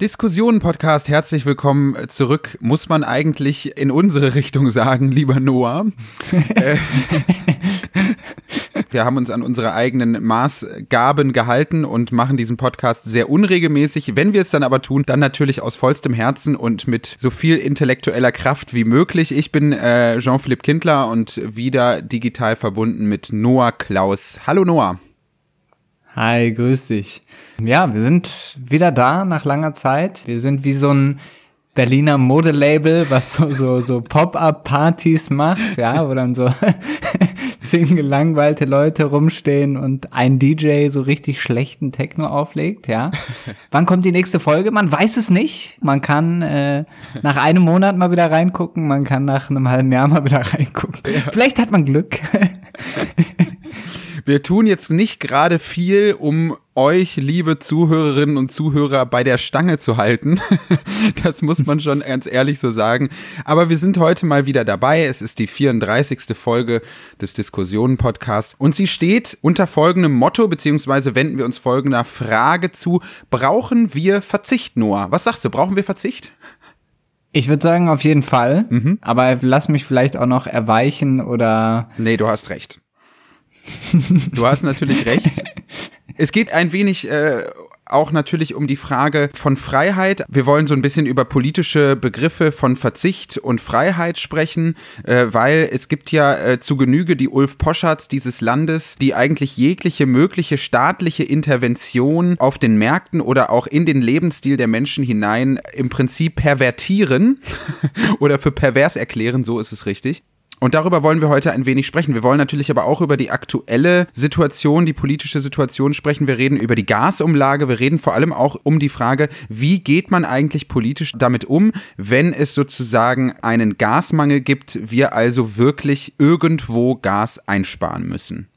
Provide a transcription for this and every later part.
Diskussionen-Podcast, herzlich willkommen zurück. Muss man eigentlich in unsere Richtung sagen, lieber Noah? Äh, wir haben uns an unsere eigenen Maßgaben gehalten und machen diesen Podcast sehr unregelmäßig. Wenn wir es dann aber tun, dann natürlich aus vollstem Herzen und mit so viel intellektueller Kraft wie möglich. Ich bin äh, Jean-Philippe Kindler und wieder digital verbunden mit Noah Klaus. Hallo Noah. Hi, grüß dich. Ja, wir sind wieder da nach langer Zeit. Wir sind wie so ein Berliner Modelabel, was so, so, so Pop-up-Partys macht, ja, wo dann so zehn gelangweilte Leute rumstehen und ein DJ so richtig schlechten Techno auflegt, ja. Wann kommt die nächste Folge? Man weiß es nicht. Man kann äh, nach einem Monat mal wieder reingucken, man kann nach einem halben Jahr mal wieder reingucken. Ja. Vielleicht hat man Glück. Wir tun jetzt nicht gerade viel, um euch, liebe Zuhörerinnen und Zuhörer, bei der Stange zu halten. das muss man schon ganz ehrlich so sagen. Aber wir sind heute mal wieder dabei. Es ist die 34. Folge des Diskussionen-Podcasts und sie steht unter folgendem Motto, beziehungsweise wenden wir uns folgender Frage zu. Brauchen wir Verzicht, Noah? Was sagst du? Brauchen wir Verzicht? Ich würde sagen, auf jeden Fall. Mhm. Aber lass mich vielleicht auch noch erweichen oder. Nee, du hast recht. Du hast natürlich recht. Es geht ein wenig äh, auch natürlich um die Frage von Freiheit. Wir wollen so ein bisschen über politische Begriffe von Verzicht und Freiheit sprechen, äh, weil es gibt ja äh, zu Genüge die Ulf Poschards dieses Landes, die eigentlich jegliche mögliche staatliche Intervention auf den Märkten oder auch in den Lebensstil der Menschen hinein im Prinzip pervertieren oder für pervers erklären, so ist es richtig. Und darüber wollen wir heute ein wenig sprechen. Wir wollen natürlich aber auch über die aktuelle Situation, die politische Situation sprechen. Wir reden über die Gasumlage. Wir reden vor allem auch um die Frage, wie geht man eigentlich politisch damit um, wenn es sozusagen einen Gasmangel gibt, wir also wirklich irgendwo Gas einsparen müssen.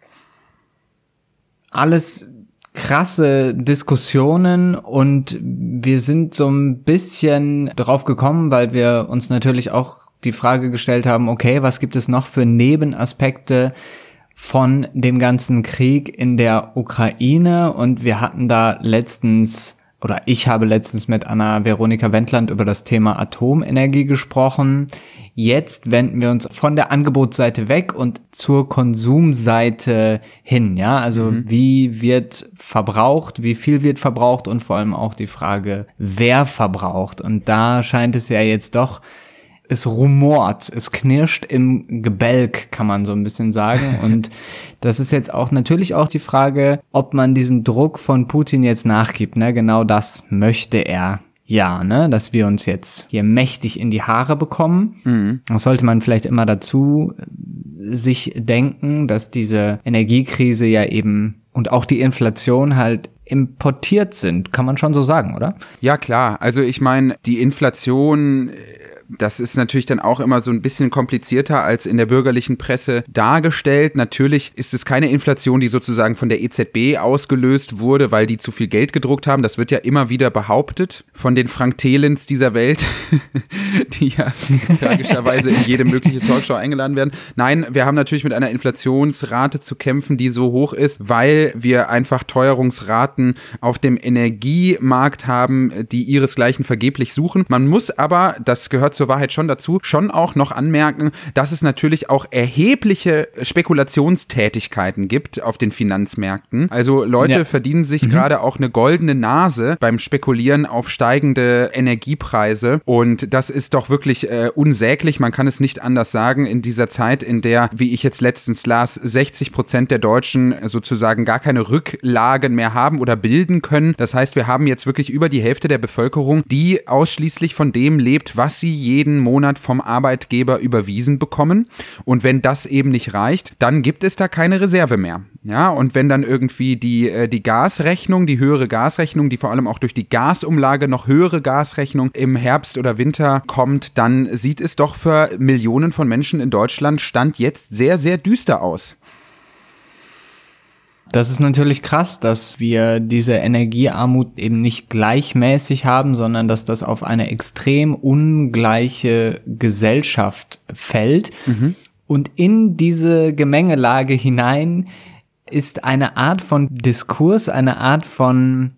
Alles krasse Diskussionen und wir sind so ein bisschen drauf gekommen, weil wir uns natürlich auch die Frage gestellt haben, okay, was gibt es noch für Nebenaspekte von dem ganzen Krieg in der Ukraine? Und wir hatten da letztens, oder ich habe letztens mit Anna Veronika Wendland über das Thema Atomenergie gesprochen. Jetzt wenden wir uns von der Angebotsseite weg und zur Konsumseite hin, ja? Also mhm. wie wird verbraucht, wie viel wird verbraucht und vor allem auch die Frage, wer verbraucht. Und da scheint es ja jetzt doch es rumort, es knirscht im Gebälk, kann man so ein bisschen sagen. Und das ist jetzt auch natürlich auch die Frage, ob man diesem Druck von Putin jetzt nachgibt. Ne? Genau das möchte er ja, ne, dass wir uns jetzt hier mächtig in die Haare bekommen. Mhm. Das sollte man vielleicht immer dazu äh, sich denken, dass diese Energiekrise ja eben und auch die Inflation halt importiert sind, kann man schon so sagen, oder? Ja, klar. Also ich meine, die Inflation das ist natürlich dann auch immer so ein bisschen komplizierter als in der bürgerlichen Presse dargestellt. Natürlich ist es keine Inflation, die sozusagen von der EZB ausgelöst wurde, weil die zu viel Geld gedruckt haben. Das wird ja immer wieder behauptet von den Frank Thelens dieser Welt, die ja tragischerweise in jede mögliche Talkshow eingeladen werden. Nein, wir haben natürlich mit einer Inflationsrate zu kämpfen, die so hoch ist, weil wir einfach Teuerungsraten auf dem Energiemarkt haben, die ihresgleichen vergeblich suchen. Man muss aber, das gehört zur zur Wahrheit schon dazu, schon auch noch anmerken, dass es natürlich auch erhebliche Spekulationstätigkeiten gibt auf den Finanzmärkten. Also Leute ja. verdienen sich mhm. gerade auch eine goldene Nase beim Spekulieren auf steigende Energiepreise und das ist doch wirklich äh, unsäglich. Man kann es nicht anders sagen in dieser Zeit, in der, wie ich jetzt letztens las, 60 Prozent der Deutschen sozusagen gar keine Rücklagen mehr haben oder bilden können. Das heißt, wir haben jetzt wirklich über die Hälfte der Bevölkerung, die ausschließlich von dem lebt, was sie jeden Monat vom Arbeitgeber überwiesen bekommen. Und wenn das eben nicht reicht, dann gibt es da keine Reserve mehr. Ja, und wenn dann irgendwie die, äh, die Gasrechnung, die höhere Gasrechnung, die vor allem auch durch die Gasumlage noch höhere Gasrechnung im Herbst oder Winter kommt, dann sieht es doch für Millionen von Menschen in Deutschland Stand jetzt sehr, sehr düster aus. Das ist natürlich krass, dass wir diese Energiearmut eben nicht gleichmäßig haben, sondern dass das auf eine extrem ungleiche Gesellschaft fällt. Mhm. Und in diese Gemengelage hinein ist eine Art von Diskurs, eine Art von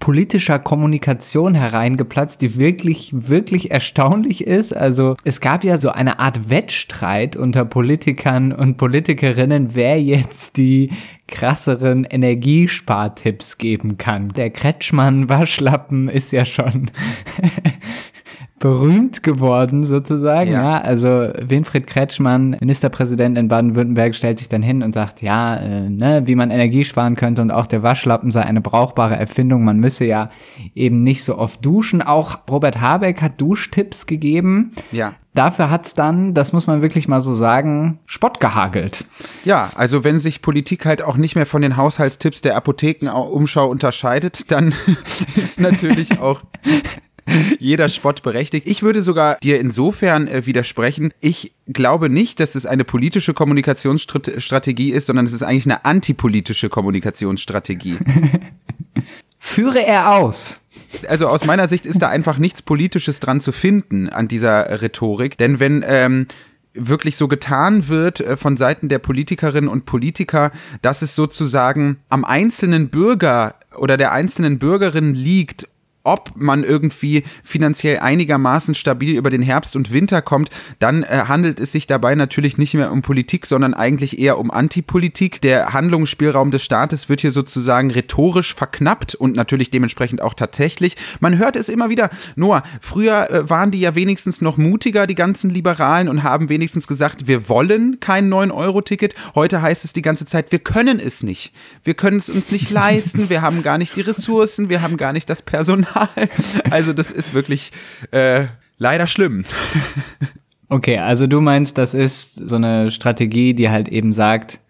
politischer Kommunikation hereingeplatzt, die wirklich, wirklich erstaunlich ist. Also es gab ja so eine Art Wettstreit unter Politikern und Politikerinnen, wer jetzt die krasseren Energiespartipps geben kann. Der Kretschmann Waschlappen ist ja schon berühmt geworden sozusagen. Ja. ja. also Winfried Kretschmann, Ministerpräsident in Baden-Württemberg, stellt sich dann hin und sagt, ja, äh, ne, wie man Energie sparen könnte und auch der Waschlappen sei eine brauchbare Erfindung. Man müsse ja eben nicht so oft duschen. Auch Robert Habeck hat Duschtipps gegeben. Ja. Dafür hat's dann, das muss man wirklich mal so sagen, Spott gehagelt. Ja, also wenn sich Politik halt auch nicht mehr von den Haushaltstipps der Apothekenumschau unterscheidet, dann ist natürlich auch jeder Spott berechtigt. Ich würde sogar dir insofern äh, widersprechen. Ich glaube nicht, dass es eine politische Kommunikationsstrategie ist, sondern es ist eigentlich eine antipolitische Kommunikationsstrategie. Führe er aus. Also aus meiner Sicht ist da einfach nichts Politisches dran zu finden an dieser Rhetorik. Denn wenn ähm, wirklich so getan wird äh, von Seiten der Politikerinnen und Politiker, dass es sozusagen am einzelnen Bürger oder der einzelnen Bürgerin liegt, ob man irgendwie finanziell einigermaßen stabil über den Herbst und Winter kommt, dann äh, handelt es sich dabei natürlich nicht mehr um Politik, sondern eigentlich eher um Antipolitik. Der Handlungsspielraum des Staates wird hier sozusagen rhetorisch verknappt und natürlich dementsprechend auch tatsächlich. Man hört es immer wieder. Noah, früher äh, waren die ja wenigstens noch mutiger, die ganzen Liberalen, und haben wenigstens gesagt, wir wollen kein 9-Euro-Ticket. Heute heißt es die ganze Zeit, wir können es nicht. Wir können es uns nicht leisten, wir haben gar nicht die Ressourcen, wir haben gar nicht das Personal. Also das ist wirklich äh, leider schlimm. Okay, also du meinst, das ist so eine Strategie, die halt eben sagt,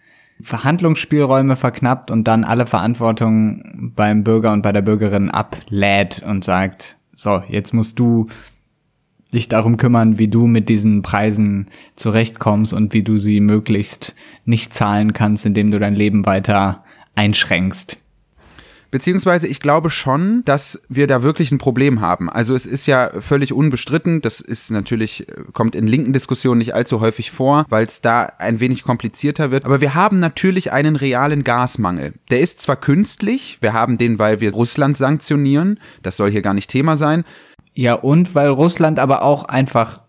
Verhandlungsspielräume verknappt und dann alle Verantwortung beim Bürger und bei der Bürgerin ablädt und sagt, so, jetzt musst du dich darum kümmern, wie du mit diesen Preisen zurechtkommst und wie du sie möglichst nicht zahlen kannst, indem du dein Leben weiter einschränkst. Beziehungsweise ich glaube schon, dass wir da wirklich ein Problem haben. Also es ist ja völlig unbestritten, das ist natürlich, kommt in linken Diskussionen nicht allzu häufig vor, weil es da ein wenig komplizierter wird. Aber wir haben natürlich einen realen Gasmangel. Der ist zwar künstlich, wir haben den, weil wir Russland sanktionieren, das soll hier gar nicht Thema sein. Ja, und weil Russland aber auch einfach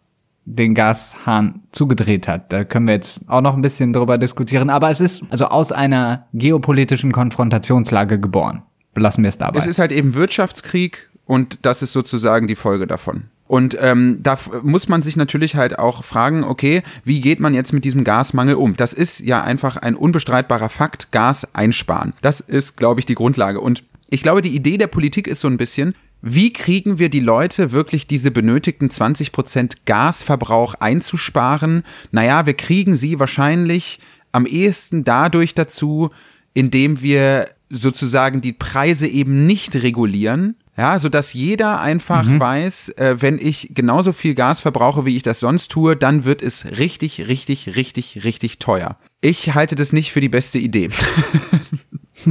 den Gashahn zugedreht hat. Da können wir jetzt auch noch ein bisschen drüber diskutieren. Aber es ist also aus einer geopolitischen Konfrontationslage geboren belassen wir es dabei. Es ist halt eben Wirtschaftskrieg und das ist sozusagen die Folge davon. Und ähm, da muss man sich natürlich halt auch fragen, okay, wie geht man jetzt mit diesem Gasmangel um? Das ist ja einfach ein unbestreitbarer Fakt, Gas einsparen. Das ist, glaube ich, die Grundlage. Und ich glaube, die Idee der Politik ist so ein bisschen, wie kriegen wir die Leute wirklich diese benötigten 20% Gasverbrauch einzusparen? Naja, wir kriegen sie wahrscheinlich am ehesten dadurch dazu, indem wir sozusagen die Preise eben nicht regulieren, ja, so dass jeder einfach mhm. weiß, äh, wenn ich genauso viel Gas verbrauche, wie ich das sonst tue, dann wird es richtig, richtig, richtig, richtig teuer. Ich halte das nicht für die beste Idee.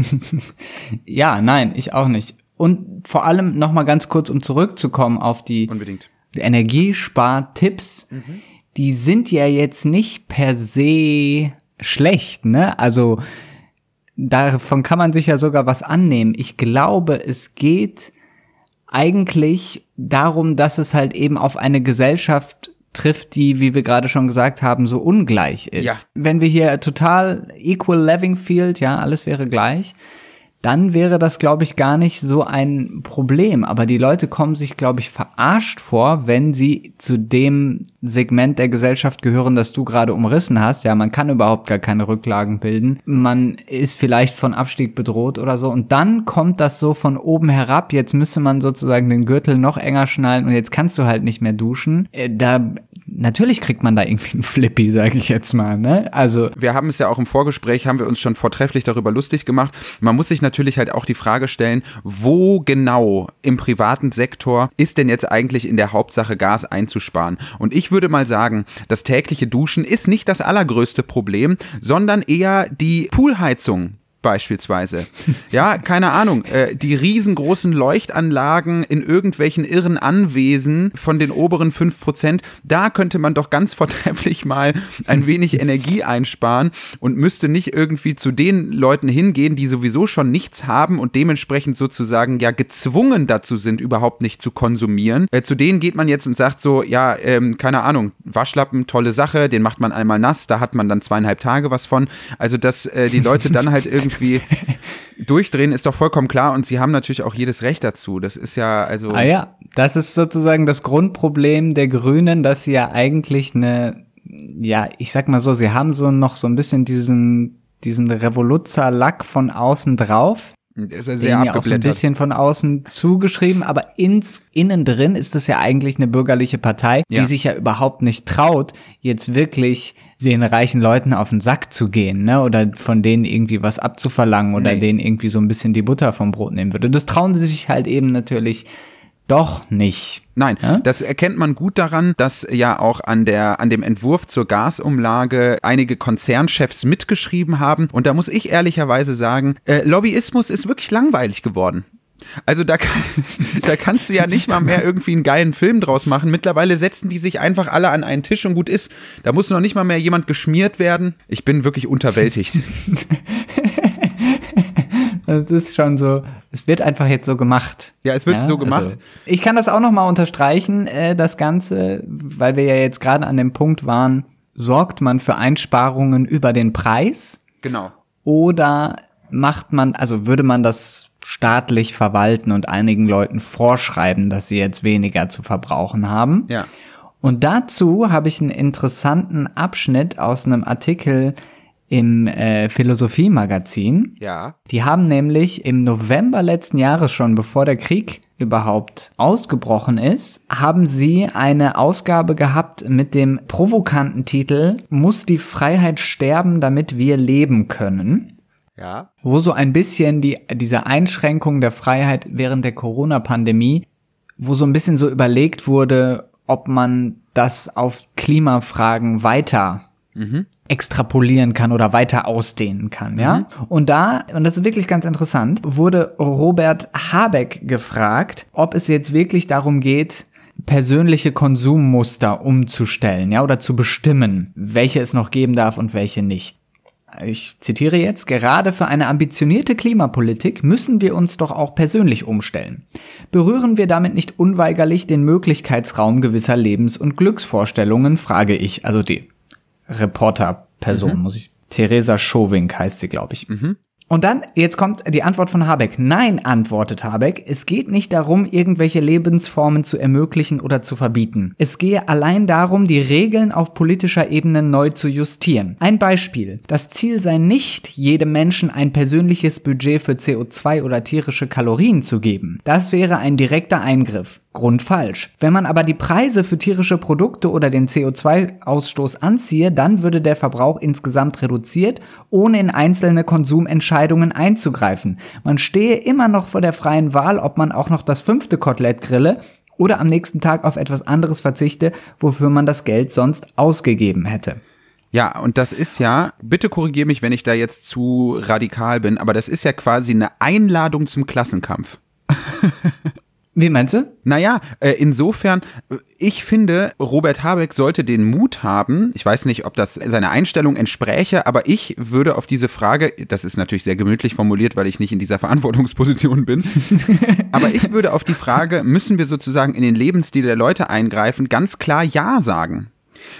ja, nein, ich auch nicht. Und vor allem noch mal ganz kurz, um zurückzukommen auf die Unbedingt. Energiespartipps, mhm. die sind ja jetzt nicht per se schlecht, ne? Also davon kann man sich ja sogar was annehmen. Ich glaube, es geht eigentlich darum, dass es halt eben auf eine Gesellschaft trifft, die, wie wir gerade schon gesagt haben, so ungleich ist. Ja. Wenn wir hier total equal living field, ja, alles wäre gleich, dann wäre das, glaube ich, gar nicht so ein Problem. Aber die Leute kommen sich, glaube ich, verarscht vor, wenn sie zu dem Segment der Gesellschaft gehören, das du gerade umrissen hast. Ja, man kann überhaupt gar keine Rücklagen bilden. Man ist vielleicht von Abstieg bedroht oder so. Und dann kommt das so von oben herab. Jetzt müsste man sozusagen den Gürtel noch enger schnallen und jetzt kannst du halt nicht mehr duschen. Äh, da natürlich kriegt man da irgendwie einen Flippy, sage ich jetzt mal. Ne? Also wir haben es ja auch im Vorgespräch, haben wir uns schon vortrefflich darüber lustig gemacht. Man muss sich natürlich halt auch die Frage stellen, wo genau im privaten Sektor ist denn jetzt eigentlich in der Hauptsache Gas einzusparen? Und ich würde mal sagen, das tägliche Duschen ist nicht das allergrößte Problem, sondern eher die Poolheizung beispielsweise. Ja, keine Ahnung. Äh, die riesengroßen Leuchtanlagen in irgendwelchen irren Anwesen von den oberen 5%, da könnte man doch ganz vortrefflich mal ein wenig Energie einsparen und müsste nicht irgendwie zu den Leuten hingehen, die sowieso schon nichts haben und dementsprechend sozusagen ja gezwungen dazu sind, überhaupt nicht zu konsumieren. Äh, zu denen geht man jetzt und sagt so, ja, ähm, keine Ahnung, Waschlappen, tolle Sache, den macht man einmal nass, da hat man dann zweieinhalb Tage was von. Also, dass äh, die Leute dann halt irgendwie durchdrehen, ist doch vollkommen klar und sie haben natürlich auch jedes Recht dazu. Das ist ja, also. Ah ja, das ist sozusagen das Grundproblem der Grünen, dass sie ja eigentlich eine, ja, ich sag mal so, sie haben so noch so ein bisschen diesen, diesen Revoluzzer-Lack von außen drauf. Ist ja sehr auch so ein bisschen von außen zugeschrieben, aber ins, innen drin ist es ja eigentlich eine bürgerliche Partei, ja. die sich ja überhaupt nicht traut, jetzt wirklich den reichen Leuten auf den Sack zu gehen, ne? Oder von denen irgendwie was abzuverlangen oder nee. denen irgendwie so ein bisschen die Butter vom Brot nehmen würde. Das trauen sie sich halt eben natürlich doch nicht. Nein, ja? das erkennt man gut daran, dass ja auch an der an dem Entwurf zur Gasumlage einige Konzernchefs mitgeschrieben haben. Und da muss ich ehrlicherweise sagen, äh, Lobbyismus ist wirklich langweilig geworden. Also da, kann, da kannst du ja nicht mal mehr irgendwie einen geilen Film draus machen. Mittlerweile setzen die sich einfach alle an einen Tisch und gut ist. Da muss noch nicht mal mehr jemand geschmiert werden. Ich bin wirklich unterwältigt. Das ist schon so, es wird einfach jetzt so gemacht. Ja, es wird ja, so gemacht. Also, ich kann das auch nochmal unterstreichen, äh, das Ganze, weil wir ja jetzt gerade an dem Punkt waren, sorgt man für Einsparungen über den Preis? Genau. Oder macht man, also würde man das staatlich verwalten und einigen Leuten vorschreiben, dass sie jetzt weniger zu verbrauchen haben? Ja. Und dazu habe ich einen interessanten Abschnitt aus einem Artikel im äh, Philosophie-Magazin. Ja. Die haben nämlich im November letzten Jahres schon, bevor der Krieg überhaupt ausgebrochen ist, haben sie eine Ausgabe gehabt mit dem provokanten Titel Muss die Freiheit sterben, damit wir leben können? Ja. Wo so ein bisschen die, diese Einschränkung der Freiheit während der Corona-Pandemie, wo so ein bisschen so überlegt wurde, ob man das auf Klimafragen weiter mhm. extrapolieren kann oder weiter ausdehnen kann, ja? Mhm. Und da, und das ist wirklich ganz interessant, wurde Robert Habeck gefragt, ob es jetzt wirklich darum geht, persönliche Konsummuster umzustellen, ja, oder zu bestimmen, welche es noch geben darf und welche nicht ich zitiere jetzt, gerade für eine ambitionierte Klimapolitik müssen wir uns doch auch persönlich umstellen. Berühren wir damit nicht unweigerlich den Möglichkeitsraum gewisser Lebens- und Glücksvorstellungen, frage ich, also die Reporterperson, mhm. muss ich. Theresa Schowink heißt sie, glaube ich. Mhm. Und dann, jetzt kommt die Antwort von Habeck. Nein, antwortet Habeck, es geht nicht darum, irgendwelche Lebensformen zu ermöglichen oder zu verbieten. Es gehe allein darum, die Regeln auf politischer Ebene neu zu justieren. Ein Beispiel. Das Ziel sei nicht, jedem Menschen ein persönliches Budget für CO2 oder tierische Kalorien zu geben. Das wäre ein direkter Eingriff. Grundfalsch. Wenn man aber die Preise für tierische Produkte oder den CO2-Ausstoß anziehe, dann würde der Verbrauch insgesamt reduziert, ohne in einzelne Konsumentscheidungen einzugreifen. Man stehe immer noch vor der freien Wahl, ob man auch noch das fünfte Kotelett grille oder am nächsten Tag auf etwas anderes verzichte, wofür man das Geld sonst ausgegeben hätte. Ja, und das ist ja, bitte korrigiere mich, wenn ich da jetzt zu radikal bin, aber das ist ja quasi eine Einladung zum Klassenkampf. Wie meinst du? Naja, äh, insofern, ich finde, Robert Habeck sollte den Mut haben, ich weiß nicht, ob das seiner Einstellung entspräche, aber ich würde auf diese Frage, das ist natürlich sehr gemütlich formuliert, weil ich nicht in dieser Verantwortungsposition bin, aber ich würde auf die Frage, müssen wir sozusagen in den Lebensstil der Leute eingreifen, ganz klar Ja sagen.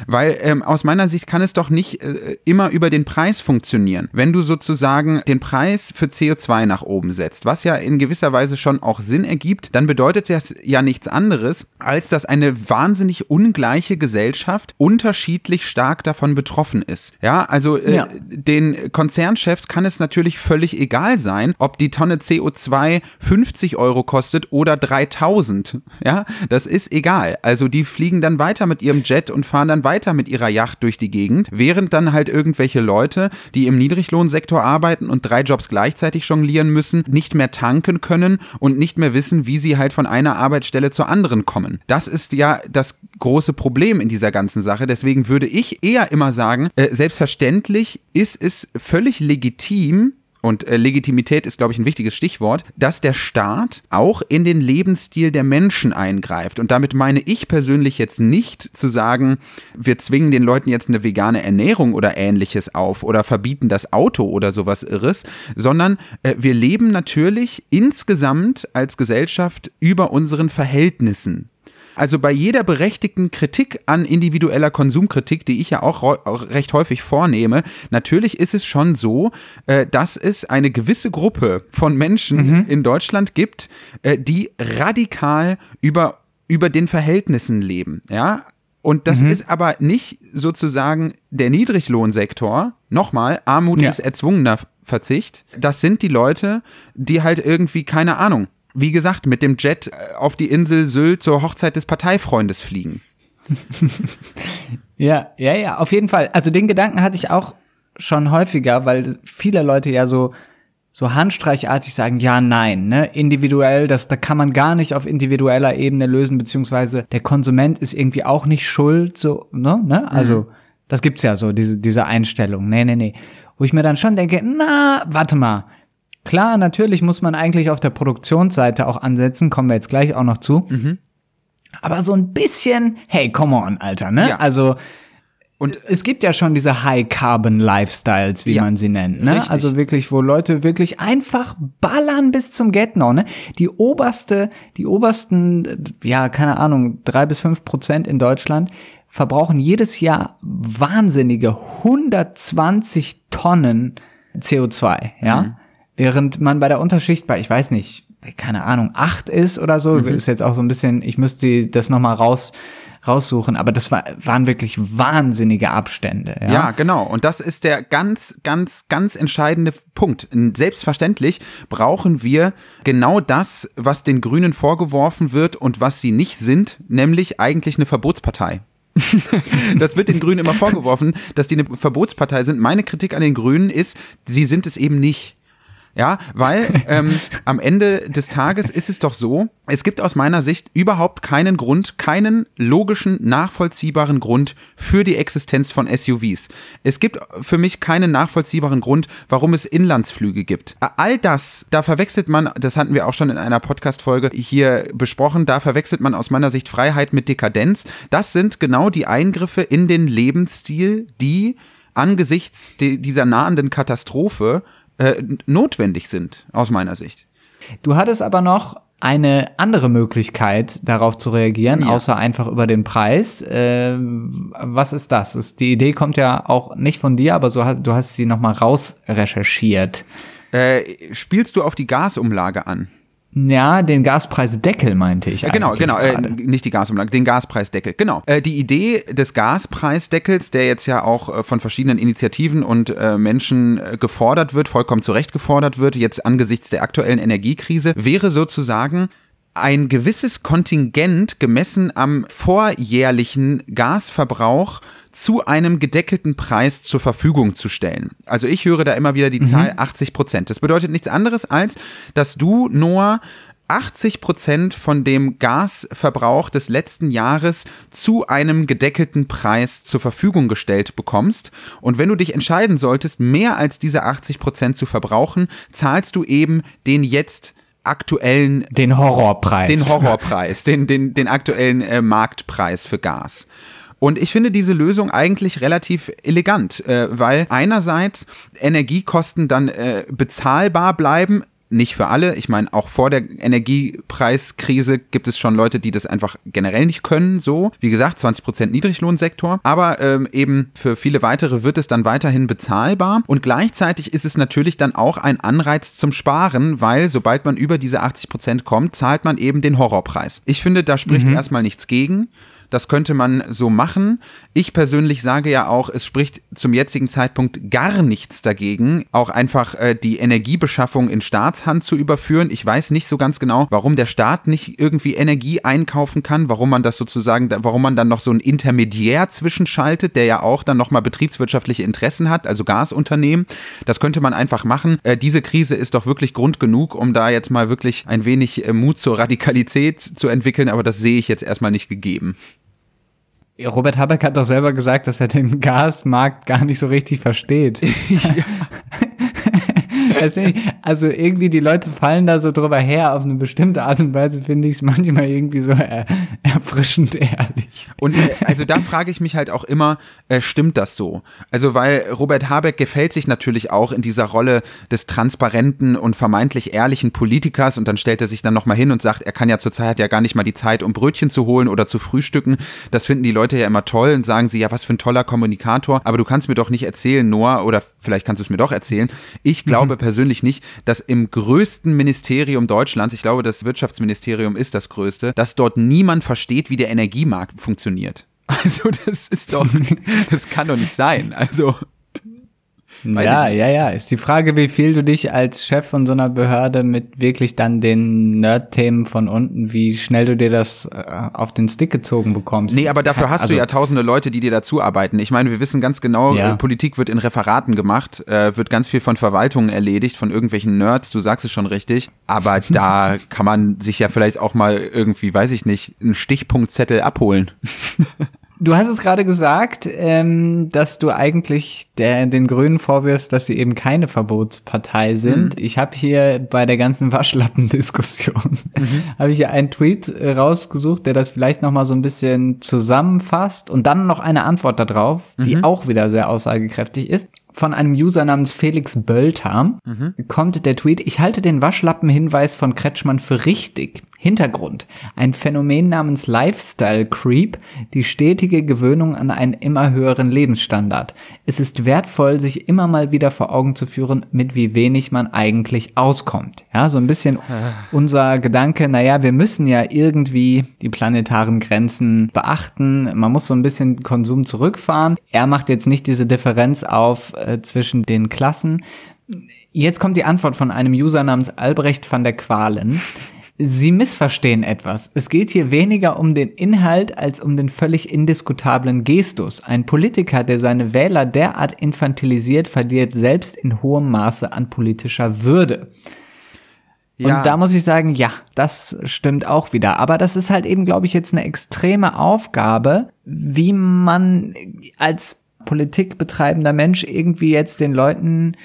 Weil ähm, aus meiner Sicht kann es doch nicht äh, immer über den Preis funktionieren. Wenn du sozusagen den Preis für CO2 nach oben setzt, was ja in gewisser Weise schon auch Sinn ergibt, dann bedeutet das ja nichts anderes, als dass eine wahnsinnig ungleiche Gesellschaft unterschiedlich stark davon betroffen ist. Ja, also äh, ja. den Konzernchefs kann es natürlich völlig egal sein, ob die Tonne CO2 50 Euro kostet oder 3000. Ja, das ist egal. Also die fliegen dann weiter mit ihrem Jet und fahren dann dann weiter mit ihrer Yacht durch die Gegend, während dann halt irgendwelche Leute, die im Niedriglohnsektor arbeiten und drei Jobs gleichzeitig jonglieren müssen, nicht mehr tanken können und nicht mehr wissen, wie sie halt von einer Arbeitsstelle zur anderen kommen. Das ist ja das große Problem in dieser ganzen Sache. Deswegen würde ich eher immer sagen, äh, selbstverständlich ist es völlig legitim, und äh, Legitimität ist, glaube ich, ein wichtiges Stichwort, dass der Staat auch in den Lebensstil der Menschen eingreift. Und damit meine ich persönlich jetzt nicht zu sagen, wir zwingen den Leuten jetzt eine vegane Ernährung oder ähnliches auf oder verbieten das Auto oder sowas Irres, sondern äh, wir leben natürlich insgesamt als Gesellschaft über unseren Verhältnissen. Also bei jeder berechtigten Kritik an individueller Konsumkritik, die ich ja auch, recht häufig vornehme, natürlich ist es schon so, äh, dass es eine gewisse Gruppe von Menschen mhm. in Deutschland gibt, äh, die radikal über, über den Verhältnissen leben. Ja, und das mhm. ist aber nicht sozusagen der Niedriglohnsektor. Nochmal, Armut ja. ist erzwungener Verzicht. Das sind die Leute, die halt irgendwie, keine Ahnung, wie gesagt, mit dem Jet äh, auf die Insel Sylt zur Hochzeit des Parteifreundes fliegen. ja, ja, ja, auf jeden Fall. Also den Gedanken hatte ich auch schon häufiger, weil viele Leute ja so so handstreichartig sagen, ja, nein, ne, individuell, das, da kann man gar nicht auf individueller Ebene lösen, beziehungsweise der Konsument ist irgendwie auch nicht schuld, so, ne, ne, also, mhm. das gibt's ja so, diese, diese Einstellung, nee, nee, nee, wo ich mir dann schon denke, na, warte mal, Klar, natürlich muss man eigentlich auf der Produktionsseite auch ansetzen, kommen wir jetzt gleich auch noch zu. Mhm. Aber so ein bisschen, hey, come on, Alter, ne? Ja. Also, und es gibt ja schon diese High-Carbon-Lifestyles, wie ja, man sie nennt. Ne? Richtig. Also wirklich, wo Leute wirklich einfach ballern bis zum Get-No. Ne? Die oberste, die obersten, ja, keine Ahnung, drei bis fünf Prozent in Deutschland verbrauchen jedes Jahr wahnsinnige 120 Tonnen CO2. Ja. Mhm. Während man bei der Unterschicht bei, ich weiß nicht, bei, keine Ahnung, acht ist oder so, mhm. ist jetzt auch so ein bisschen, ich müsste das nochmal raus, raussuchen, aber das war, waren wirklich wahnsinnige Abstände. Ja? ja, genau. Und das ist der ganz, ganz, ganz entscheidende Punkt. Selbstverständlich brauchen wir genau das, was den Grünen vorgeworfen wird und was sie nicht sind, nämlich eigentlich eine Verbotspartei. das wird den Grünen immer vorgeworfen, dass die eine Verbotspartei sind. Meine Kritik an den Grünen ist, sie sind es eben nicht. Ja, weil ähm, am Ende des Tages ist es doch so, es gibt aus meiner Sicht überhaupt keinen Grund, keinen logischen, nachvollziehbaren Grund für die Existenz von SUVs. Es gibt für mich keinen nachvollziehbaren Grund, warum es Inlandsflüge gibt. All das, da verwechselt man, das hatten wir auch schon in einer Podcast-Folge hier besprochen, da verwechselt man aus meiner Sicht Freiheit mit Dekadenz. Das sind genau die Eingriffe in den Lebensstil, die angesichts dieser nahenden Katastrophe äh, notwendig sind, aus meiner Sicht. Du hattest aber noch eine andere Möglichkeit, darauf zu reagieren, ja. außer einfach über den Preis. Äh, was ist das? Die Idee kommt ja auch nicht von dir, aber so, du hast sie nochmal raus recherchiert. Äh, spielst du auf die Gasumlage an? Ja, den Gaspreisdeckel meinte ich. Ja, genau, genau, äh, nicht die Gasumlage, den Gaspreisdeckel. Genau. Äh, die Idee des Gaspreisdeckels, der jetzt ja auch äh, von verschiedenen Initiativen und äh, Menschen äh, gefordert wird, vollkommen zu Recht gefordert wird, jetzt angesichts der aktuellen Energiekrise, wäre sozusagen ein gewisses Kontingent gemessen am vorjährlichen Gasverbrauch zu einem gedeckelten Preis zur Verfügung zu stellen. Also ich höre da immer wieder die mhm. Zahl 80 Prozent. Das bedeutet nichts anderes als, dass du nur 80 Prozent von dem Gasverbrauch des letzten Jahres zu einem gedeckelten Preis zur Verfügung gestellt bekommst. Und wenn du dich entscheiden solltest, mehr als diese 80 Prozent zu verbrauchen, zahlst du eben den jetzt aktuellen den Horrorpreis den Horrorpreis den den den aktuellen äh, Marktpreis für Gas und ich finde diese Lösung eigentlich relativ elegant, äh, weil einerseits Energiekosten dann äh, bezahlbar bleiben, nicht für alle. Ich meine, auch vor der Energiepreiskrise gibt es schon Leute, die das einfach generell nicht können. So, wie gesagt, 20% Niedriglohnsektor. Aber ähm, eben für viele weitere wird es dann weiterhin bezahlbar. Und gleichzeitig ist es natürlich dann auch ein Anreiz zum Sparen, weil sobald man über diese 80% kommt, zahlt man eben den Horrorpreis. Ich finde, da spricht mhm. erstmal nichts gegen. Das könnte man so machen. Ich persönlich sage ja auch, es spricht zum jetzigen Zeitpunkt gar nichts dagegen, auch einfach äh, die Energiebeschaffung in Staatshand zu überführen. Ich weiß nicht so ganz genau, warum der Staat nicht irgendwie Energie einkaufen kann, warum man das sozusagen, warum man dann noch so ein Intermediär zwischenschaltet, der ja auch dann nochmal betriebswirtschaftliche Interessen hat, also Gasunternehmen. Das könnte man einfach machen. Äh, diese Krise ist doch wirklich Grund genug, um da jetzt mal wirklich ein wenig äh, Mut zur Radikalität zu entwickeln, aber das sehe ich jetzt erstmal nicht gegeben. Robert Habeck hat doch selber gesagt, dass er den Gasmarkt gar nicht so richtig versteht. ich, also irgendwie die Leute fallen da so drüber her auf eine bestimmte Art und Weise, finde ich es manchmal irgendwie so er, erfrischend ehrlich. Und äh, also da frage ich mich halt auch immer, äh, stimmt das so? Also weil Robert Habeck gefällt sich natürlich auch in dieser Rolle des transparenten und vermeintlich ehrlichen Politikers und dann stellt er sich dann nochmal hin und sagt, er kann ja zurzeit ja gar nicht mal die Zeit, um Brötchen zu holen oder zu frühstücken. Das finden die Leute ja immer toll und sagen sie, ja, was für ein toller Kommunikator, aber du kannst mir doch nicht erzählen, Noah, oder vielleicht kannst du es mir doch erzählen. Ich glaube. persönlich nicht, dass im größten Ministerium Deutschlands, ich glaube, das Wirtschaftsministerium ist das größte, dass dort niemand versteht, wie der Energiemarkt funktioniert. Also das ist doch, das kann doch nicht sein. Also Weiß ja, ja, ja. Ist die Frage, wie viel du dich als Chef von so einer Behörde mit wirklich dann den Nerd-Themen von unten, wie schnell du dir das äh, auf den Stick gezogen bekommst. Nee, aber dafür hast also, du ja tausende Leute, die dir dazu arbeiten. Ich meine, wir wissen ganz genau, ja. äh, Politik wird in Referaten gemacht, äh, wird ganz viel von Verwaltungen erledigt, von irgendwelchen Nerds, du sagst es schon richtig. Aber da kann man sich ja vielleicht auch mal irgendwie, weiß ich nicht, einen Stichpunktzettel abholen. Du hast es gerade gesagt, ähm, dass du eigentlich der, den Grünen vorwirfst, dass sie eben keine Verbotspartei sind. Mhm. Ich habe hier bei der ganzen Waschlappendiskussion mhm. habe ich hier einen Tweet äh, rausgesucht, der das vielleicht noch mal so ein bisschen zusammenfasst und dann noch eine Antwort darauf, die mhm. auch wieder sehr aussagekräftig ist von einem User namens Felix Bölter mhm. kommt der Tweet, ich halte den Waschlappenhinweis von Kretschmann für richtig. Hintergrund. Ein Phänomen namens Lifestyle Creep, die stetige Gewöhnung an einen immer höheren Lebensstandard. Es ist wertvoll, sich immer mal wieder vor Augen zu führen, mit wie wenig man eigentlich auskommt. Ja, so ein bisschen unser Gedanke, naja, wir müssen ja irgendwie die planetaren Grenzen beachten. Man muss so ein bisschen Konsum zurückfahren. Er macht jetzt nicht diese Differenz auf äh, zwischen den Klassen. Jetzt kommt die Antwort von einem User namens Albrecht van der Qualen. Sie missverstehen etwas. Es geht hier weniger um den Inhalt als um den völlig indiskutablen Gestus. Ein Politiker, der seine Wähler derart infantilisiert, verliert selbst in hohem Maße an politischer Würde. Ja. Und da muss ich sagen, ja, das stimmt auch wieder. Aber das ist halt eben, glaube ich, jetzt eine extreme Aufgabe, wie man als politikbetreibender Mensch irgendwie jetzt den Leuten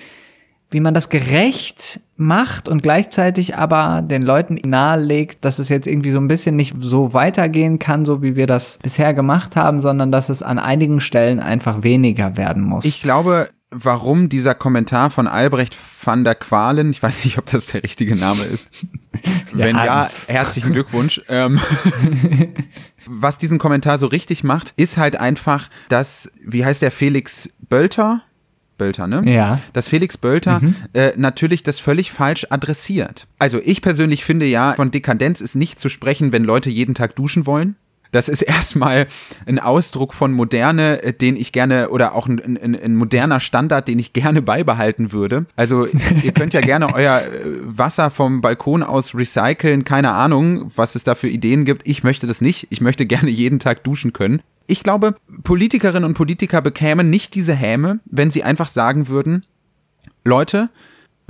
wie man das gerecht macht und gleichzeitig aber den Leuten nahelegt, dass es jetzt irgendwie so ein bisschen nicht so weitergehen kann, so wie wir das bisher gemacht haben, sondern dass es an einigen Stellen einfach weniger werden muss. Ich glaube, warum dieser Kommentar von Albrecht van der Qualen, ich weiß nicht, ob das der richtige Name ist. ja, Wenn ja, herzlichen Glückwunsch. Ähm, was diesen Kommentar so richtig macht, ist halt einfach, dass, wie heißt der Felix Bölter? Bölter, ne? Ja. Dass Felix Bölter mhm. äh, natürlich das völlig falsch adressiert. Also ich persönlich finde ja, von Dekadenz ist nicht zu sprechen, wenn Leute jeden Tag duschen wollen. Das ist erstmal ein Ausdruck von Moderne, äh, den ich gerne, oder auch ein, ein, ein, moderner Standard, den ich gerne beibehalten würde. Also ihr könnt ja gerne euer äh, Wasser vom Balkon aus recyceln, keine Ahnung, was es da für Ideen gibt. Ich möchte das nicht. Ich möchte gerne jeden Tag duschen können ich glaube, Politikerinnen und Politiker bekämen nicht diese Häme, wenn sie einfach sagen würden, Leute,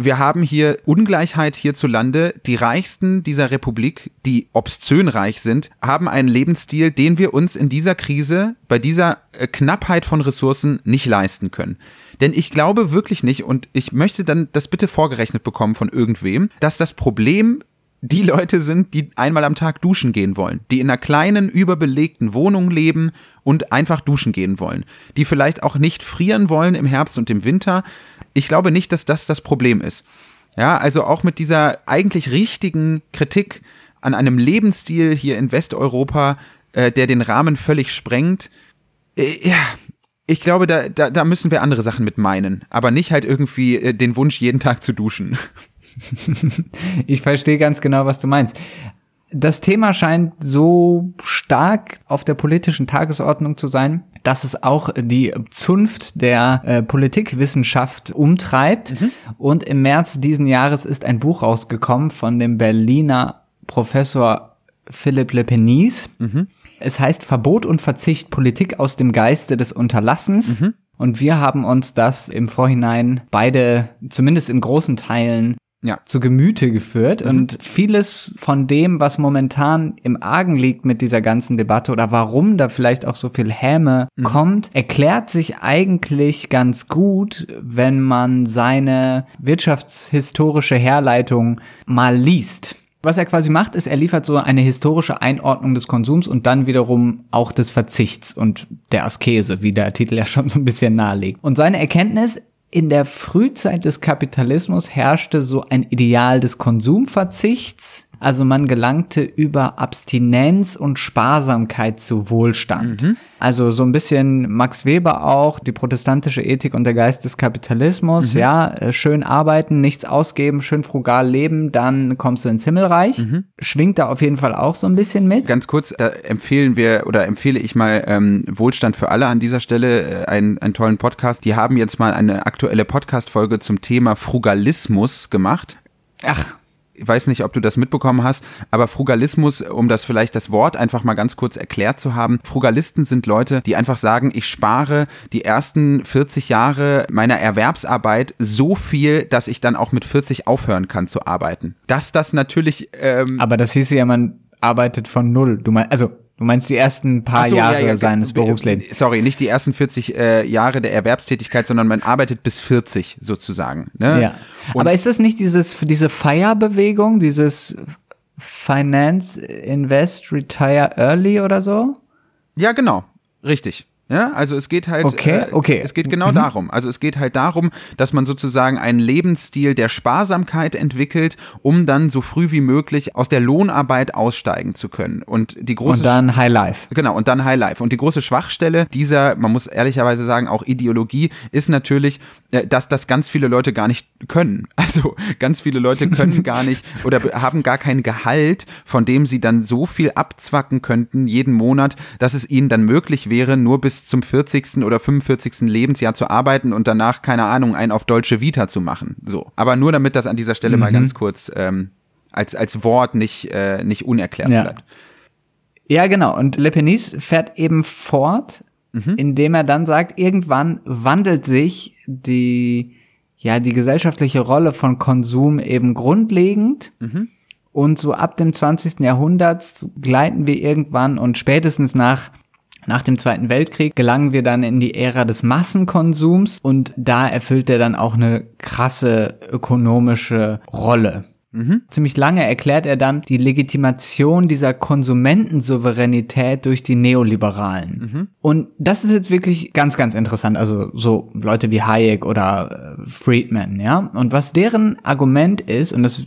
wir haben hier Ungleichheit hierzulande. Die Reichsten dieser Republik, die obszön reich sind, haben einen Lebensstil, den wir uns in dieser Krise, bei dieser äh, Knappheit von Ressourcen nicht leisten können. Denn ich glaube wirklich nicht, und ich möchte dann das bitte vorgerechnet bekommen von irgendwem, dass das Problem die Leute sind, die einmal am Tag duschen gehen wollen, die in einer kleinen, überbelegten Wohnung leben und einfach duschen gehen wollen, die vielleicht auch nicht frieren wollen im Herbst und im Winter. Ich glaube nicht, dass das das Problem ist. Ja, also auch mit dieser eigentlich richtigen Kritik an einem Lebensstil hier in Westeuropa, äh, der den Rahmen völlig sprengt. Äh, ja, ich glaube, da, da, da müssen wir andere Sachen mit meinen, aber nicht halt irgendwie äh, den Wunsch, jeden Tag zu duschen. ich verstehe ganz genau, was du meinst. Das Thema scheint so stark auf der politischen Tagesordnung zu sein, dass es auch die Zunft der äh, Politikwissenschaft umtreibt. Mhm. Und im März diesen Jahres ist ein Buch rausgekommen von dem Berliner Professor Philipp Lepenis. Mhm. Es heißt Verbot und Verzicht Politik aus dem Geiste des Unterlassens. Mhm. Und wir haben uns das im Vorhinein beide, zumindest in großen Teilen, ja. zu Gemüte geführt mhm. und vieles von dem, was momentan im Argen liegt mit dieser ganzen Debatte oder warum da vielleicht auch so viel Häme mhm. kommt, erklärt sich eigentlich ganz gut, wenn man seine wirtschaftshistorische Herleitung mal liest. Was er quasi macht, ist, er liefert so eine historische Einordnung des Konsums und dann wiederum auch des Verzichts und der Askese, wie der Titel ja schon so ein bisschen nahelegt. Und seine Erkenntnis, in der Frühzeit des Kapitalismus herrschte so ein Ideal des Konsumverzichts, also man gelangte über Abstinenz und Sparsamkeit zu Wohlstand. Mhm. Also so ein bisschen Max Weber auch, die protestantische Ethik und der Geist des Kapitalismus, mhm. ja, äh, schön arbeiten, nichts ausgeben, schön frugal leben, dann kommst du ins Himmelreich. Mhm. Schwingt da auf jeden Fall auch so ein bisschen mit. Ganz kurz, da empfehlen wir oder empfehle ich mal ähm, Wohlstand für alle an dieser Stelle, äh, einen, einen tollen Podcast. Die haben jetzt mal eine aktuelle Podcast-Folge zum Thema Frugalismus gemacht. Ach, ich weiß nicht, ob du das mitbekommen hast, aber Frugalismus, um das vielleicht das Wort einfach mal ganz kurz erklärt zu haben, Frugalisten sind Leute, die einfach sagen, ich spare die ersten 40 Jahre meiner Erwerbsarbeit so viel, dass ich dann auch mit 40 aufhören kann zu arbeiten. Dass das natürlich. Ähm aber das hieß ja, man arbeitet von null. Du meinst, also Du meinst die ersten paar so, Jahre ja, ja, seines Berufslebens? Sorry, nicht die ersten 40 äh, Jahre der Erwerbstätigkeit, sondern man arbeitet bis 40 sozusagen. Ne? Ja. Und Aber ist das nicht dieses, diese Feierbewegung, dieses Finance, Invest, Retire Early oder so? Ja, genau. Richtig. Ja, also es geht halt, okay, äh, okay. es geht genau mhm. darum. Also es geht halt darum, dass man sozusagen einen Lebensstil der Sparsamkeit entwickelt, um dann so früh wie möglich aus der Lohnarbeit aussteigen zu können. Und die große und dann High Life. Genau und dann High Life. Und die große Schwachstelle dieser, man muss ehrlicherweise sagen, auch Ideologie ist natürlich, äh, dass das ganz viele Leute gar nicht können. Also ganz viele Leute können gar nicht oder haben gar kein Gehalt, von dem sie dann so viel abzwacken könnten jeden Monat, dass es ihnen dann möglich wäre, nur bis zum 40. oder 45. Lebensjahr zu arbeiten und danach, keine Ahnung, einen auf Deutsche Vita zu machen. So. Aber nur damit das an dieser Stelle mhm. mal ganz kurz ähm, als, als Wort nicht, äh, nicht unerklärt ja. bleibt. Ja, genau. Und Le Penis fährt eben fort, mhm. indem er dann sagt, irgendwann wandelt sich die, ja, die gesellschaftliche Rolle von Konsum eben grundlegend. Mhm. Und so ab dem 20. Jahrhundert gleiten wir irgendwann und spätestens nach nach dem Zweiten Weltkrieg gelangen wir dann in die Ära des Massenkonsums und da erfüllt er dann auch eine krasse ökonomische Rolle. Mhm. Ziemlich lange erklärt er dann die Legitimation dieser Konsumentensouveränität durch die Neoliberalen. Mhm. Und das ist jetzt wirklich ganz, ganz interessant. Also so Leute wie Hayek oder äh, Friedman, ja. Und was deren Argument ist, und das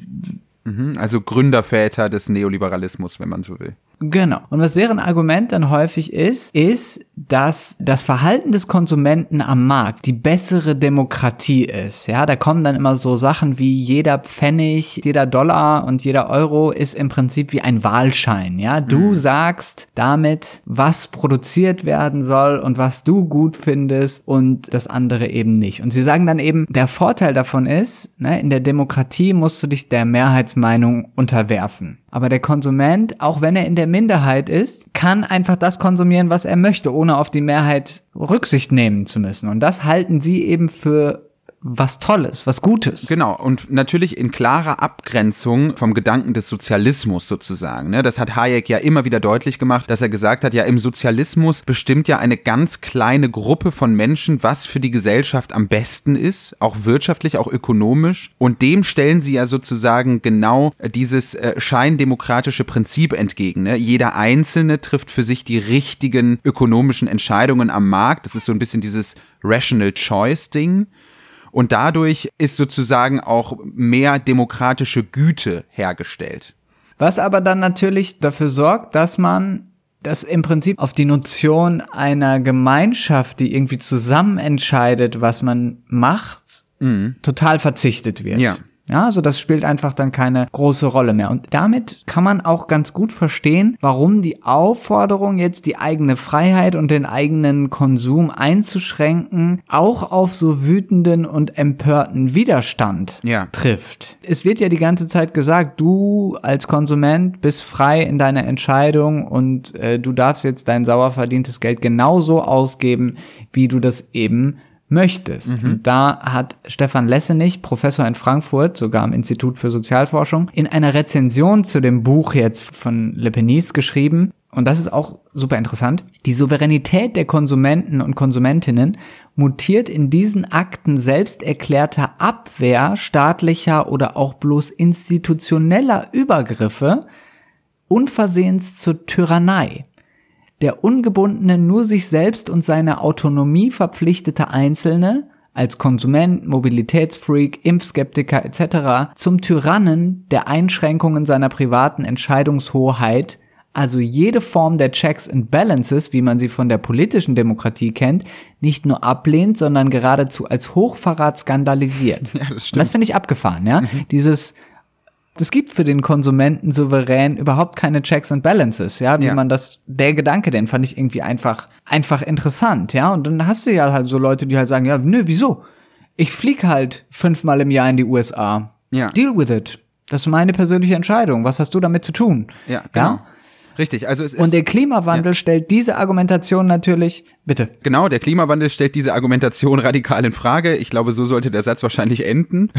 mhm. also Gründerväter des Neoliberalismus, wenn man so will. Genau. Und was deren Argument dann häufig ist, ist, dass das Verhalten des Konsumenten am Markt die bessere Demokratie ist. Ja, da kommen dann immer so Sachen wie jeder Pfennig, jeder Dollar und jeder Euro ist im Prinzip wie ein Wahlschein. Ja, du mhm. sagst damit, was produziert werden soll und was du gut findest und das andere eben nicht. Und sie sagen dann eben, der Vorteil davon ist, ne, in der Demokratie musst du dich der Mehrheitsmeinung unterwerfen. Aber der Konsument, auch wenn er in der Minderheit ist, kann einfach das konsumieren, was er möchte, ohne auf die Mehrheit Rücksicht nehmen zu müssen. Und das halten sie eben für was Tolles, was Gutes. Genau, und natürlich in klarer Abgrenzung vom Gedanken des Sozialismus sozusagen. Ne? Das hat Hayek ja immer wieder deutlich gemacht, dass er gesagt hat, ja, im Sozialismus bestimmt ja eine ganz kleine Gruppe von Menschen, was für die Gesellschaft am besten ist, auch wirtschaftlich, auch ökonomisch. Und dem stellen sie ja sozusagen genau dieses äh, scheindemokratische Prinzip entgegen. Ne? Jeder Einzelne trifft für sich die richtigen ökonomischen Entscheidungen am Markt. Das ist so ein bisschen dieses Rational Choice Ding. Und dadurch ist sozusagen auch mehr demokratische Güte hergestellt. Was aber dann natürlich dafür sorgt, dass man das im Prinzip auf die Notion einer Gemeinschaft, die irgendwie zusammen entscheidet, was man macht, mhm. total verzichtet wird. Ja. Ja, also das spielt einfach dann keine große Rolle mehr. Und damit kann man auch ganz gut verstehen, warum die Aufforderung, jetzt die eigene Freiheit und den eigenen Konsum einzuschränken, auch auf so wütenden und empörten Widerstand ja. trifft. Es wird ja die ganze Zeit gesagt, du als Konsument bist frei in deiner Entscheidung und äh, du darfst jetzt dein sauer verdientes Geld genauso ausgeben, wie du das eben möchtest. Mhm. Und da hat Stefan Lessenich, Professor in Frankfurt, sogar am Institut für Sozialforschung, in einer Rezension zu dem Buch jetzt von Le Penis geschrieben, und das ist auch super interessant, die Souveränität der Konsumenten und Konsumentinnen mutiert in diesen Akten selbst erklärter Abwehr staatlicher oder auch bloß institutioneller Übergriffe unversehens zur Tyrannei. Der ungebundene, nur sich selbst und seine Autonomie verpflichtete Einzelne, als Konsument, Mobilitätsfreak, Impfskeptiker etc. zum Tyrannen der Einschränkungen seiner privaten Entscheidungshoheit also jede Form der Checks and Balances, wie man sie von der politischen Demokratie kennt, nicht nur ablehnt, sondern geradezu als Hochverrat skandalisiert. Ja, das das finde ich abgefahren, ja. Mhm. Dieses, es gibt für den Konsumenten souverän überhaupt keine Checks and Balances, ja, wie ja. man das, der Gedanke, den fand ich irgendwie einfach, einfach interessant, ja. Und dann hast du ja halt so Leute, die halt sagen, ja, nö, wieso? Ich flieg halt fünfmal im Jahr in die USA. Ja. Deal with it. Das ist meine persönliche Entscheidung. Was hast du damit zu tun? Ja, genau. Ja? Richtig, also es ist. Und der Klimawandel ja. stellt diese Argumentation natürlich, bitte. Genau, der Klimawandel stellt diese Argumentation radikal in Frage. Ich glaube, so sollte der Satz wahrscheinlich enden.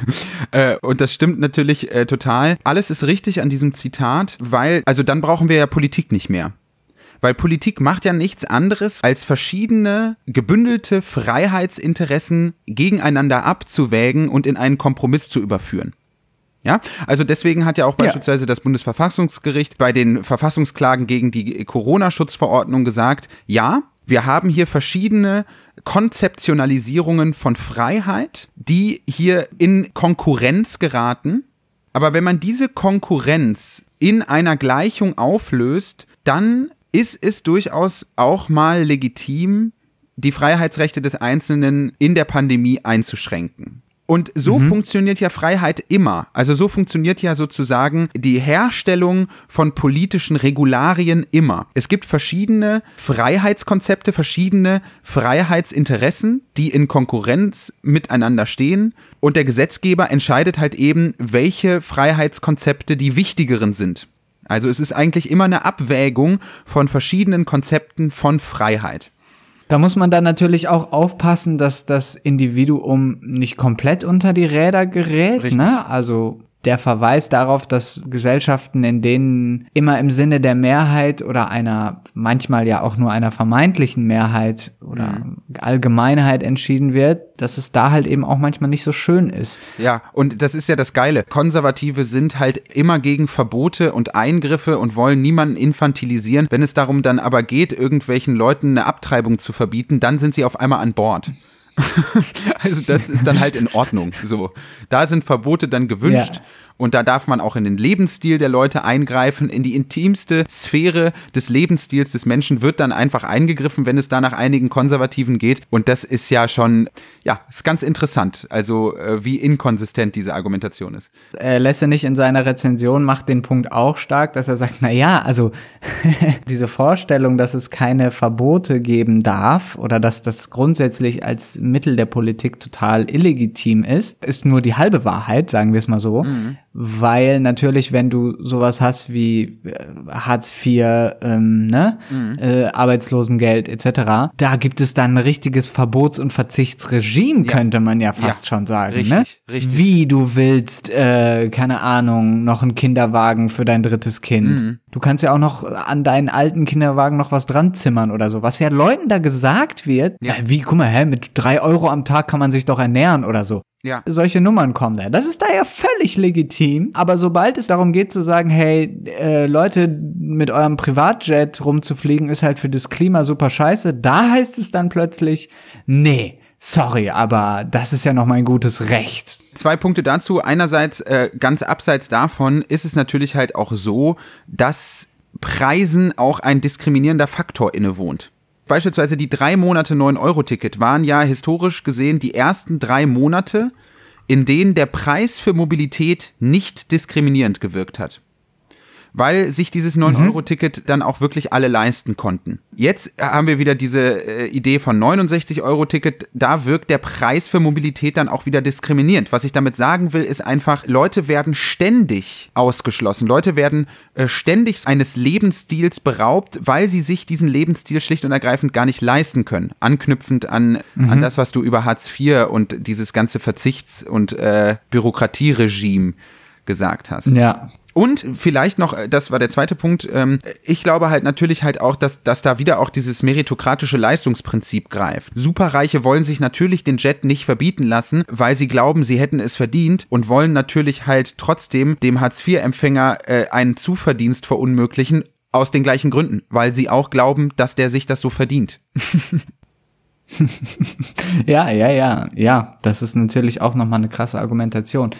äh, und das stimmt natürlich äh, total. Alles ist richtig an diesem Zitat, weil, also dann brauchen wir ja Politik nicht mehr. Weil Politik macht ja nichts anderes, als verschiedene gebündelte Freiheitsinteressen gegeneinander abzuwägen und in einen Kompromiss zu überführen. Ja, also deswegen hat ja auch beispielsweise ja. das Bundesverfassungsgericht bei den Verfassungsklagen gegen die Corona-Schutzverordnung gesagt, ja, wir haben hier verschiedene Konzeptionalisierungen von Freiheit, die hier in Konkurrenz geraten. Aber wenn man diese Konkurrenz in einer Gleichung auflöst, dann ist es durchaus auch mal legitim, die Freiheitsrechte des Einzelnen in der Pandemie einzuschränken. Und so mhm. funktioniert ja Freiheit immer. Also so funktioniert ja sozusagen die Herstellung von politischen Regularien immer. Es gibt verschiedene Freiheitskonzepte, verschiedene Freiheitsinteressen, die in Konkurrenz miteinander stehen. Und der Gesetzgeber entscheidet halt eben, welche Freiheitskonzepte die wichtigeren sind. Also es ist eigentlich immer eine Abwägung von verschiedenen Konzepten von Freiheit. Da muss man dann natürlich auch aufpassen, dass das Individuum nicht komplett unter die Räder gerät. Richtig. Ne? Also der Verweis darauf, dass Gesellschaften, in denen immer im Sinne der Mehrheit oder einer, manchmal ja auch nur einer vermeintlichen Mehrheit oder mhm. Allgemeinheit entschieden wird, dass es da halt eben auch manchmal nicht so schön ist. Ja, und das ist ja das Geile. Konservative sind halt immer gegen Verbote und Eingriffe und wollen niemanden infantilisieren. Wenn es darum dann aber geht, irgendwelchen Leuten eine Abtreibung zu verbieten, dann sind sie auf einmal an Bord. also das ist dann halt in Ordnung. So, da sind Verbote dann gewünscht. Ja. Und da darf man auch in den Lebensstil der Leute eingreifen, in die intimste Sphäre des Lebensstils des Menschen wird dann einfach eingegriffen, wenn es da nach einigen Konservativen geht. Und das ist ja schon, ja, ist ganz interessant. Also äh, wie inkonsistent diese Argumentation ist. Er lässt nicht in seiner Rezension macht den Punkt auch stark, dass er sagt, na ja, also diese Vorstellung, dass es keine Verbote geben darf oder dass das grundsätzlich als Mittel der Politik total illegitim ist, ist nur die halbe Wahrheit, sagen wir es mal so. Mhm weil natürlich, wenn du sowas hast wie äh, Hartz IV, ähm, ne, mhm. äh, Arbeitslosengeld etc., da gibt es dann ein richtiges Verbots- und Verzichtsregime, ja. könnte man ja fast ja. schon sagen. Richtig, ne? richtig. Wie du willst, äh, keine Ahnung, noch einen Kinderwagen für dein drittes Kind. Mhm. Du kannst ja auch noch an deinen alten Kinderwagen noch was dran zimmern oder so. Was ja Leuten da gesagt wird, ja. Äh, wie, guck mal, hä, mit drei Euro am Tag kann man sich doch ernähren oder so. Ja. Solche Nummern kommen da. Das ist da ja völlig legitim. Aber sobald es darum geht zu sagen, hey, äh, Leute, mit eurem Privatjet rumzufliegen, ist halt für das Klima super scheiße, da heißt es dann plötzlich, nee, sorry, aber das ist ja noch mein gutes Recht. Zwei Punkte dazu. Einerseits, äh, ganz abseits davon, ist es natürlich halt auch so, dass Preisen auch ein diskriminierender Faktor innewohnt beispielsweise die drei Monate 9-Euro-Ticket waren ja historisch gesehen die ersten drei Monate, in denen der Preis für Mobilität nicht diskriminierend gewirkt hat. Weil sich dieses 9-Euro-Ticket dann auch wirklich alle leisten konnten. Jetzt haben wir wieder diese äh, Idee von 69-Euro-Ticket. Da wirkt der Preis für Mobilität dann auch wieder diskriminierend. Was ich damit sagen will, ist einfach, Leute werden ständig ausgeschlossen. Leute werden äh, ständig eines Lebensstils beraubt, weil sie sich diesen Lebensstil schlicht und ergreifend gar nicht leisten können. Anknüpfend an, mhm. an das, was du über Hartz IV und dieses ganze Verzichts- und äh, Bürokratieregime gesagt hast. Ja. Und vielleicht noch, äh, das war der zweite Punkt, ähm, ich glaube halt natürlich halt auch, dass, dass da wieder auch dieses meritokratische Leistungsprinzip greift. Superreiche wollen sich natürlich den Jet nicht verbieten lassen, weil sie glauben, sie hätten es verdient und wollen natürlich halt trotzdem dem Hartz-IV-Empfänger äh, einen Zuverdienst verunmöglichen, aus den gleichen Gründen, weil sie auch glauben, dass der sich das so verdient. ja, ja, ja, ja, das ist natürlich auch nochmal eine krasse Argumentation.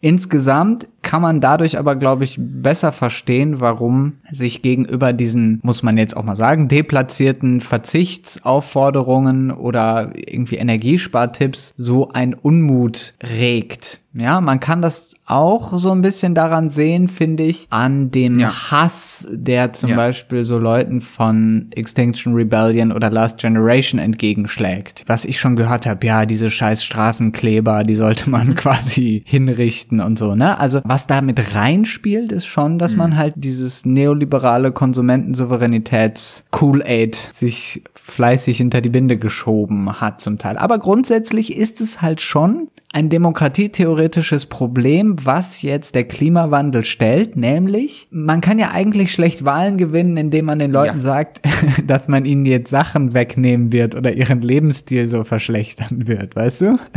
Insgesamt kann man dadurch aber, glaube ich, besser verstehen, warum sich gegenüber diesen, muss man jetzt auch mal sagen, deplatzierten Verzichtsaufforderungen oder irgendwie Energiespartipps so ein Unmut regt. Ja, man kann das auch so ein bisschen daran sehen, finde ich, an dem ja. Hass, der zum ja. Beispiel so Leuten von Extinction Rebellion oder Last Generation entgegenschlägt. Was ich schon gehört habe, ja, diese scheiß Straßenkleber, die sollte man quasi hinrichten und so, ne? Also was da mit reinspielt, ist schon, dass mhm. man halt dieses neoliberale Konsumentensouveränitäts-Cool-Aid sich fleißig hinter die Binde geschoben hat zum Teil. Aber grundsätzlich ist es halt schon ein demokratietheoretisches Problem, was jetzt der Klimawandel stellt, nämlich man kann ja eigentlich schlecht Wahlen gewinnen, indem man den Leuten ja. sagt, dass man ihnen jetzt Sachen wegnehmen wird oder ihren Lebensstil so verschlechtern wird, weißt du?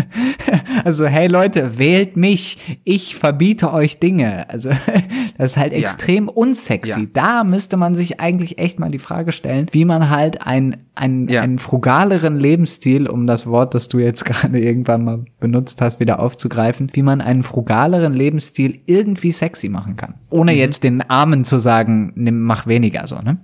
Also hey Leute, wählt mich, ich verbiete euch Dinge. Also das ist halt extrem ja. unsexy. Ja. Da müsste man sich eigentlich echt mal die Frage stellen, wie man halt ein, ein, einen frugaleren Lebensstil, um das Wort, das du jetzt gerade irgendwann mal benutzt hast, wieder aufzugreifen, wie man einen frugaleren Lebensstil irgendwie sexy machen kann. Ohne mhm. jetzt den Armen zu sagen, nimm, mach weniger so, ne?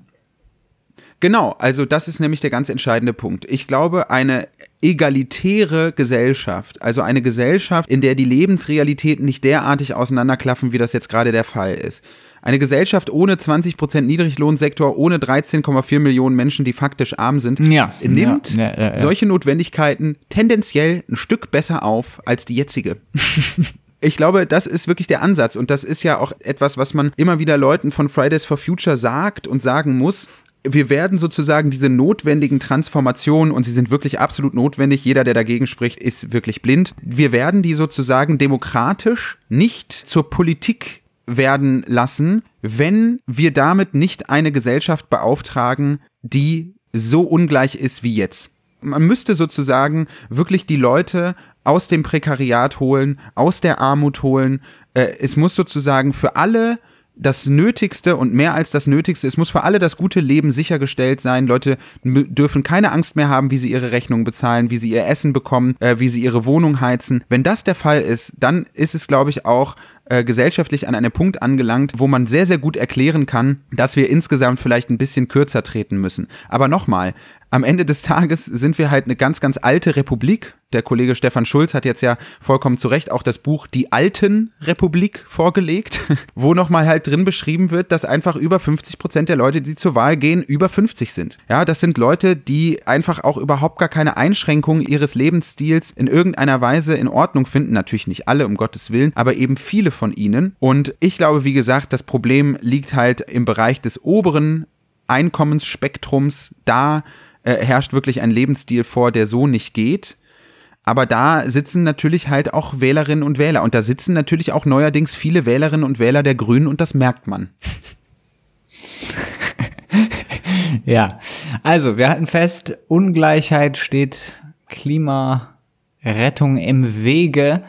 Genau, also das ist nämlich der ganz entscheidende Punkt. Ich glaube, eine egalitäre Gesellschaft, also eine Gesellschaft, in der die Lebensrealitäten nicht derartig auseinanderklaffen, wie das jetzt gerade der Fall ist. Eine Gesellschaft ohne 20% Niedriglohnsektor, ohne 13,4 Millionen Menschen, die faktisch arm sind, ja, nimmt ja, ja, solche Notwendigkeiten tendenziell ein Stück besser auf als die jetzige. Ich glaube, das ist wirklich der Ansatz und das ist ja auch etwas, was man immer wieder Leuten von Fridays for Future sagt und sagen muss wir werden sozusagen diese notwendigen Transformationen, und sie sind wirklich absolut notwendig, jeder, der dagegen spricht, ist wirklich blind, wir werden die sozusagen demokratisch nicht zur Politik werden lassen, wenn wir damit nicht eine Gesellschaft beauftragen, die so ungleich ist wie jetzt. Man müsste sozusagen wirklich die Leute aus dem Prekariat holen, aus der Armut holen. Äh, es muss sozusagen für alle das Nötigste und mehr als das Nötigste. Es muss für alle das gute Leben sichergestellt sein. Leute dürfen keine Angst mehr haben, wie sie ihre Rechnungen bezahlen, wie sie ihr Essen bekommen, äh, wie sie ihre Wohnung heizen. Wenn das der Fall ist, dann ist es, glaube ich, auch äh, gesellschaftlich an einem Punkt angelangt, wo man sehr, sehr gut erklären kann, dass wir insgesamt vielleicht ein bisschen kürzer treten müssen. Aber nochmal, am Ende des Tages sind wir halt eine ganz, ganz alte Republik. Der Kollege Stefan Schulz hat jetzt ja vollkommen zu Recht auch das Buch Die alten Republik vorgelegt, wo nochmal halt drin beschrieben wird, dass einfach über 50 Prozent der Leute, die zur Wahl gehen, über 50 sind. Ja, das sind Leute, die einfach auch überhaupt gar keine Einschränkungen ihres Lebensstils in irgendeiner Weise in Ordnung finden. Natürlich nicht alle, um Gottes Willen, aber eben viele von ihnen. Und ich glaube, wie gesagt, das Problem liegt halt im Bereich des oberen Einkommensspektrums. Da äh, herrscht wirklich ein Lebensstil vor, der so nicht geht. Aber da sitzen natürlich halt auch Wählerinnen und Wähler. Und da sitzen natürlich auch neuerdings viele Wählerinnen und Wähler der Grünen und das merkt man. ja, also wir hatten fest, Ungleichheit steht Klimarettung im Wege.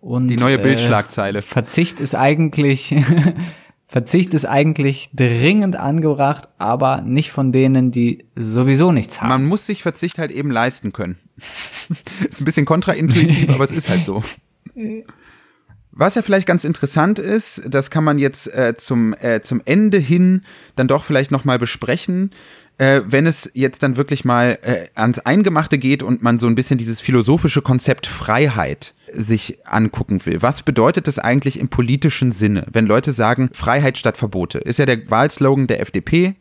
Und, Die neue Bildschlagzeile. Äh, Verzicht ist eigentlich Verzicht ist eigentlich dringend angebracht, aber nicht von denen, die sowieso nichts haben. Man muss sich Verzicht halt eben leisten können. ist ein bisschen kontraintuitiv, aber es ist halt so. Was ja vielleicht ganz interessant ist, das kann man jetzt äh, zum, äh, zum Ende hin dann doch vielleicht nochmal besprechen, äh, wenn es jetzt dann wirklich mal äh, ans Eingemachte geht und man so ein bisschen dieses philosophische Konzept Freiheit sich angucken will. Was bedeutet das eigentlich im politischen Sinne, wenn Leute sagen, Freiheit statt Verbote? Ist ja der Wahlslogan der FDP.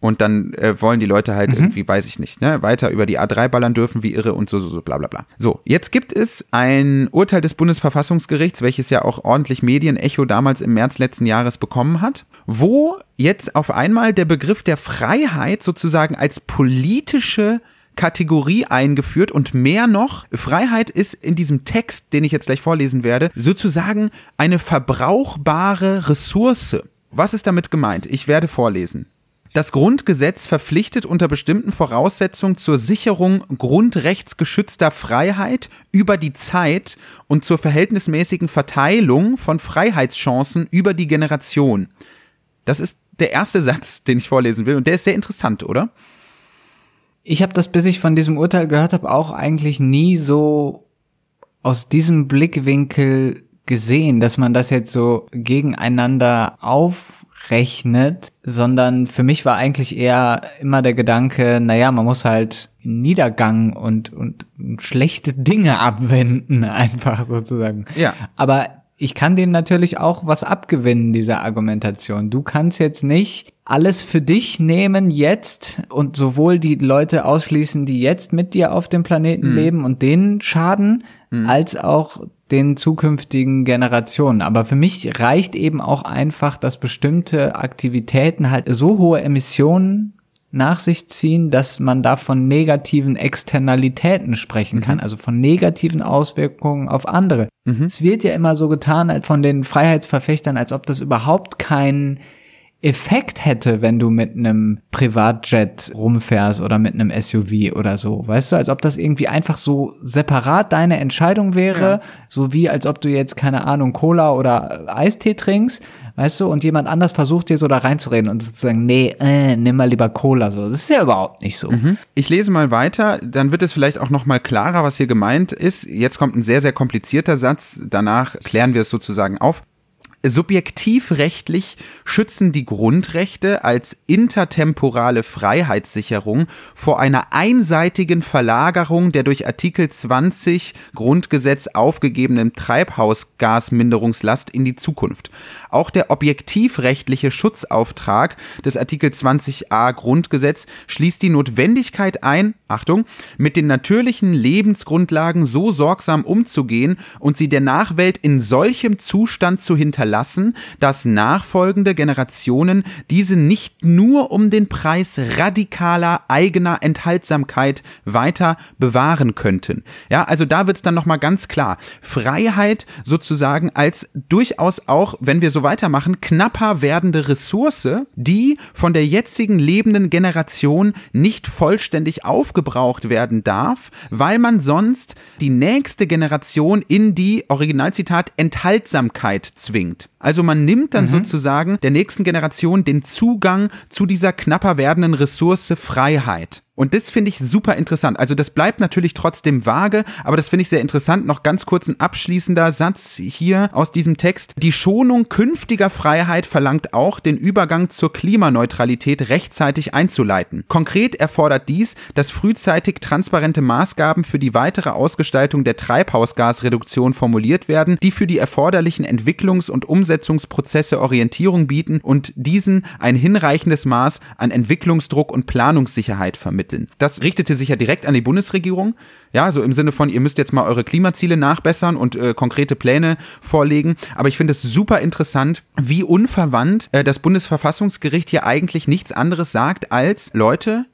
Und dann äh, wollen die Leute halt mhm. irgendwie, weiß ich nicht, ne, weiter über die A3 ballern dürfen wie irre und so, so, so, bla, bla, bla. So, jetzt gibt es ein Urteil des Bundesverfassungsgerichts, welches ja auch ordentlich Medienecho damals im März letzten Jahres bekommen hat, wo jetzt auf einmal der Begriff der Freiheit sozusagen als politische Kategorie eingeführt und mehr noch, Freiheit ist in diesem Text, den ich jetzt gleich vorlesen werde, sozusagen eine verbrauchbare Ressource. Was ist damit gemeint? Ich werde vorlesen. Das Grundgesetz verpflichtet unter bestimmten Voraussetzungen zur Sicherung grundrechtsgeschützter Freiheit über die Zeit und zur verhältnismäßigen Verteilung von Freiheitschancen über die Generation. Das ist der erste Satz, den ich vorlesen will und der ist sehr interessant, oder? Ich habe das, bis ich von diesem Urteil gehört habe, auch eigentlich nie so aus diesem Blickwinkel gesehen, dass man das jetzt so gegeneinander aufrechnet, sondern für mich war eigentlich eher immer der Gedanke, naja, man muss halt Niedergang und, und schlechte Dinge abwenden, einfach sozusagen. Ja. Aber ich kann denen natürlich auch was abgewinnen, dieser Argumentation. Du kannst jetzt nicht alles für dich nehmen jetzt und sowohl die Leute ausschließen, die jetzt mit dir auf dem Planeten mhm. leben und denen schaden, mhm. als auch den zukünftigen Generationen. Aber für mich reicht eben auch einfach, dass bestimmte Aktivitäten halt so hohe Emissionen nach sich ziehen, dass man da von negativen Externalitäten sprechen kann, mhm. also von negativen Auswirkungen auf andere. Mhm. Es wird ja immer so getan von den Freiheitsverfechtern, als ob das überhaupt keinen Effekt hätte, wenn du mit einem Privatjet rumfährst oder mit einem SUV oder so. Weißt du, als ob das irgendwie einfach so separat deine Entscheidung wäre, ja. so wie als ob du jetzt, keine Ahnung, Cola oder Eistee trinkst, weißt du, und jemand anders versucht dir so da reinzureden und sozusagen, nee, äh, nimm mal lieber Cola so. Das ist ja überhaupt nicht so. Mhm. Ich lese mal weiter, dann wird es vielleicht auch noch mal klarer, was hier gemeint ist. Jetzt kommt ein sehr, sehr komplizierter Satz, danach klären wir es sozusagen auf. Subjektivrechtlich schützen die Grundrechte als intertemporale Freiheitssicherung vor einer einseitigen Verlagerung der durch Artikel 20 Grundgesetz aufgegebenen Treibhausgasminderungslast in die Zukunft. Auch der objektivrechtliche Schutzauftrag des Artikel 20a Grundgesetz schließt die Notwendigkeit ein, Achtung, mit den natürlichen Lebensgrundlagen so sorgsam umzugehen und sie der Nachwelt in solchem Zustand zu hinterlassen, dass nachfolgende Generationen diese nicht nur um den Preis radikaler eigener Enthaltsamkeit weiter bewahren könnten. Ja, also da wird es dann nochmal ganz klar. Freiheit sozusagen als durchaus auch, wenn wir so weitermachen, knapper werdende Ressource, die von der jetzigen lebenden Generation nicht vollständig aufgebraucht werden darf, weil man sonst die nächste Generation in die, Originalzitat, Enthaltsamkeit zwingt. Also man nimmt dann mhm. sozusagen der nächsten Generation den Zugang zu dieser knapper werdenden Ressource Freiheit. Und das finde ich super interessant. Also das bleibt natürlich trotzdem vage, aber das finde ich sehr interessant. Noch ganz kurz ein abschließender Satz hier aus diesem Text. Die Schonung künftiger Freiheit verlangt auch, den Übergang zur Klimaneutralität rechtzeitig einzuleiten. Konkret erfordert dies, dass frühzeitig transparente Maßgaben für die weitere Ausgestaltung der Treibhausgasreduktion formuliert werden, die für die erforderlichen Entwicklungs- und Umsetzungsprozesse Orientierung bieten und diesen ein hinreichendes Maß an Entwicklungsdruck und Planungssicherheit vermitteln. Das richtete sich ja direkt an die Bundesregierung. Ja, so im Sinne von, ihr müsst jetzt mal eure Klimaziele nachbessern und äh, konkrete Pläne vorlegen. Aber ich finde es super interessant, wie unverwandt äh, das Bundesverfassungsgericht hier eigentlich nichts anderes sagt als, Leute,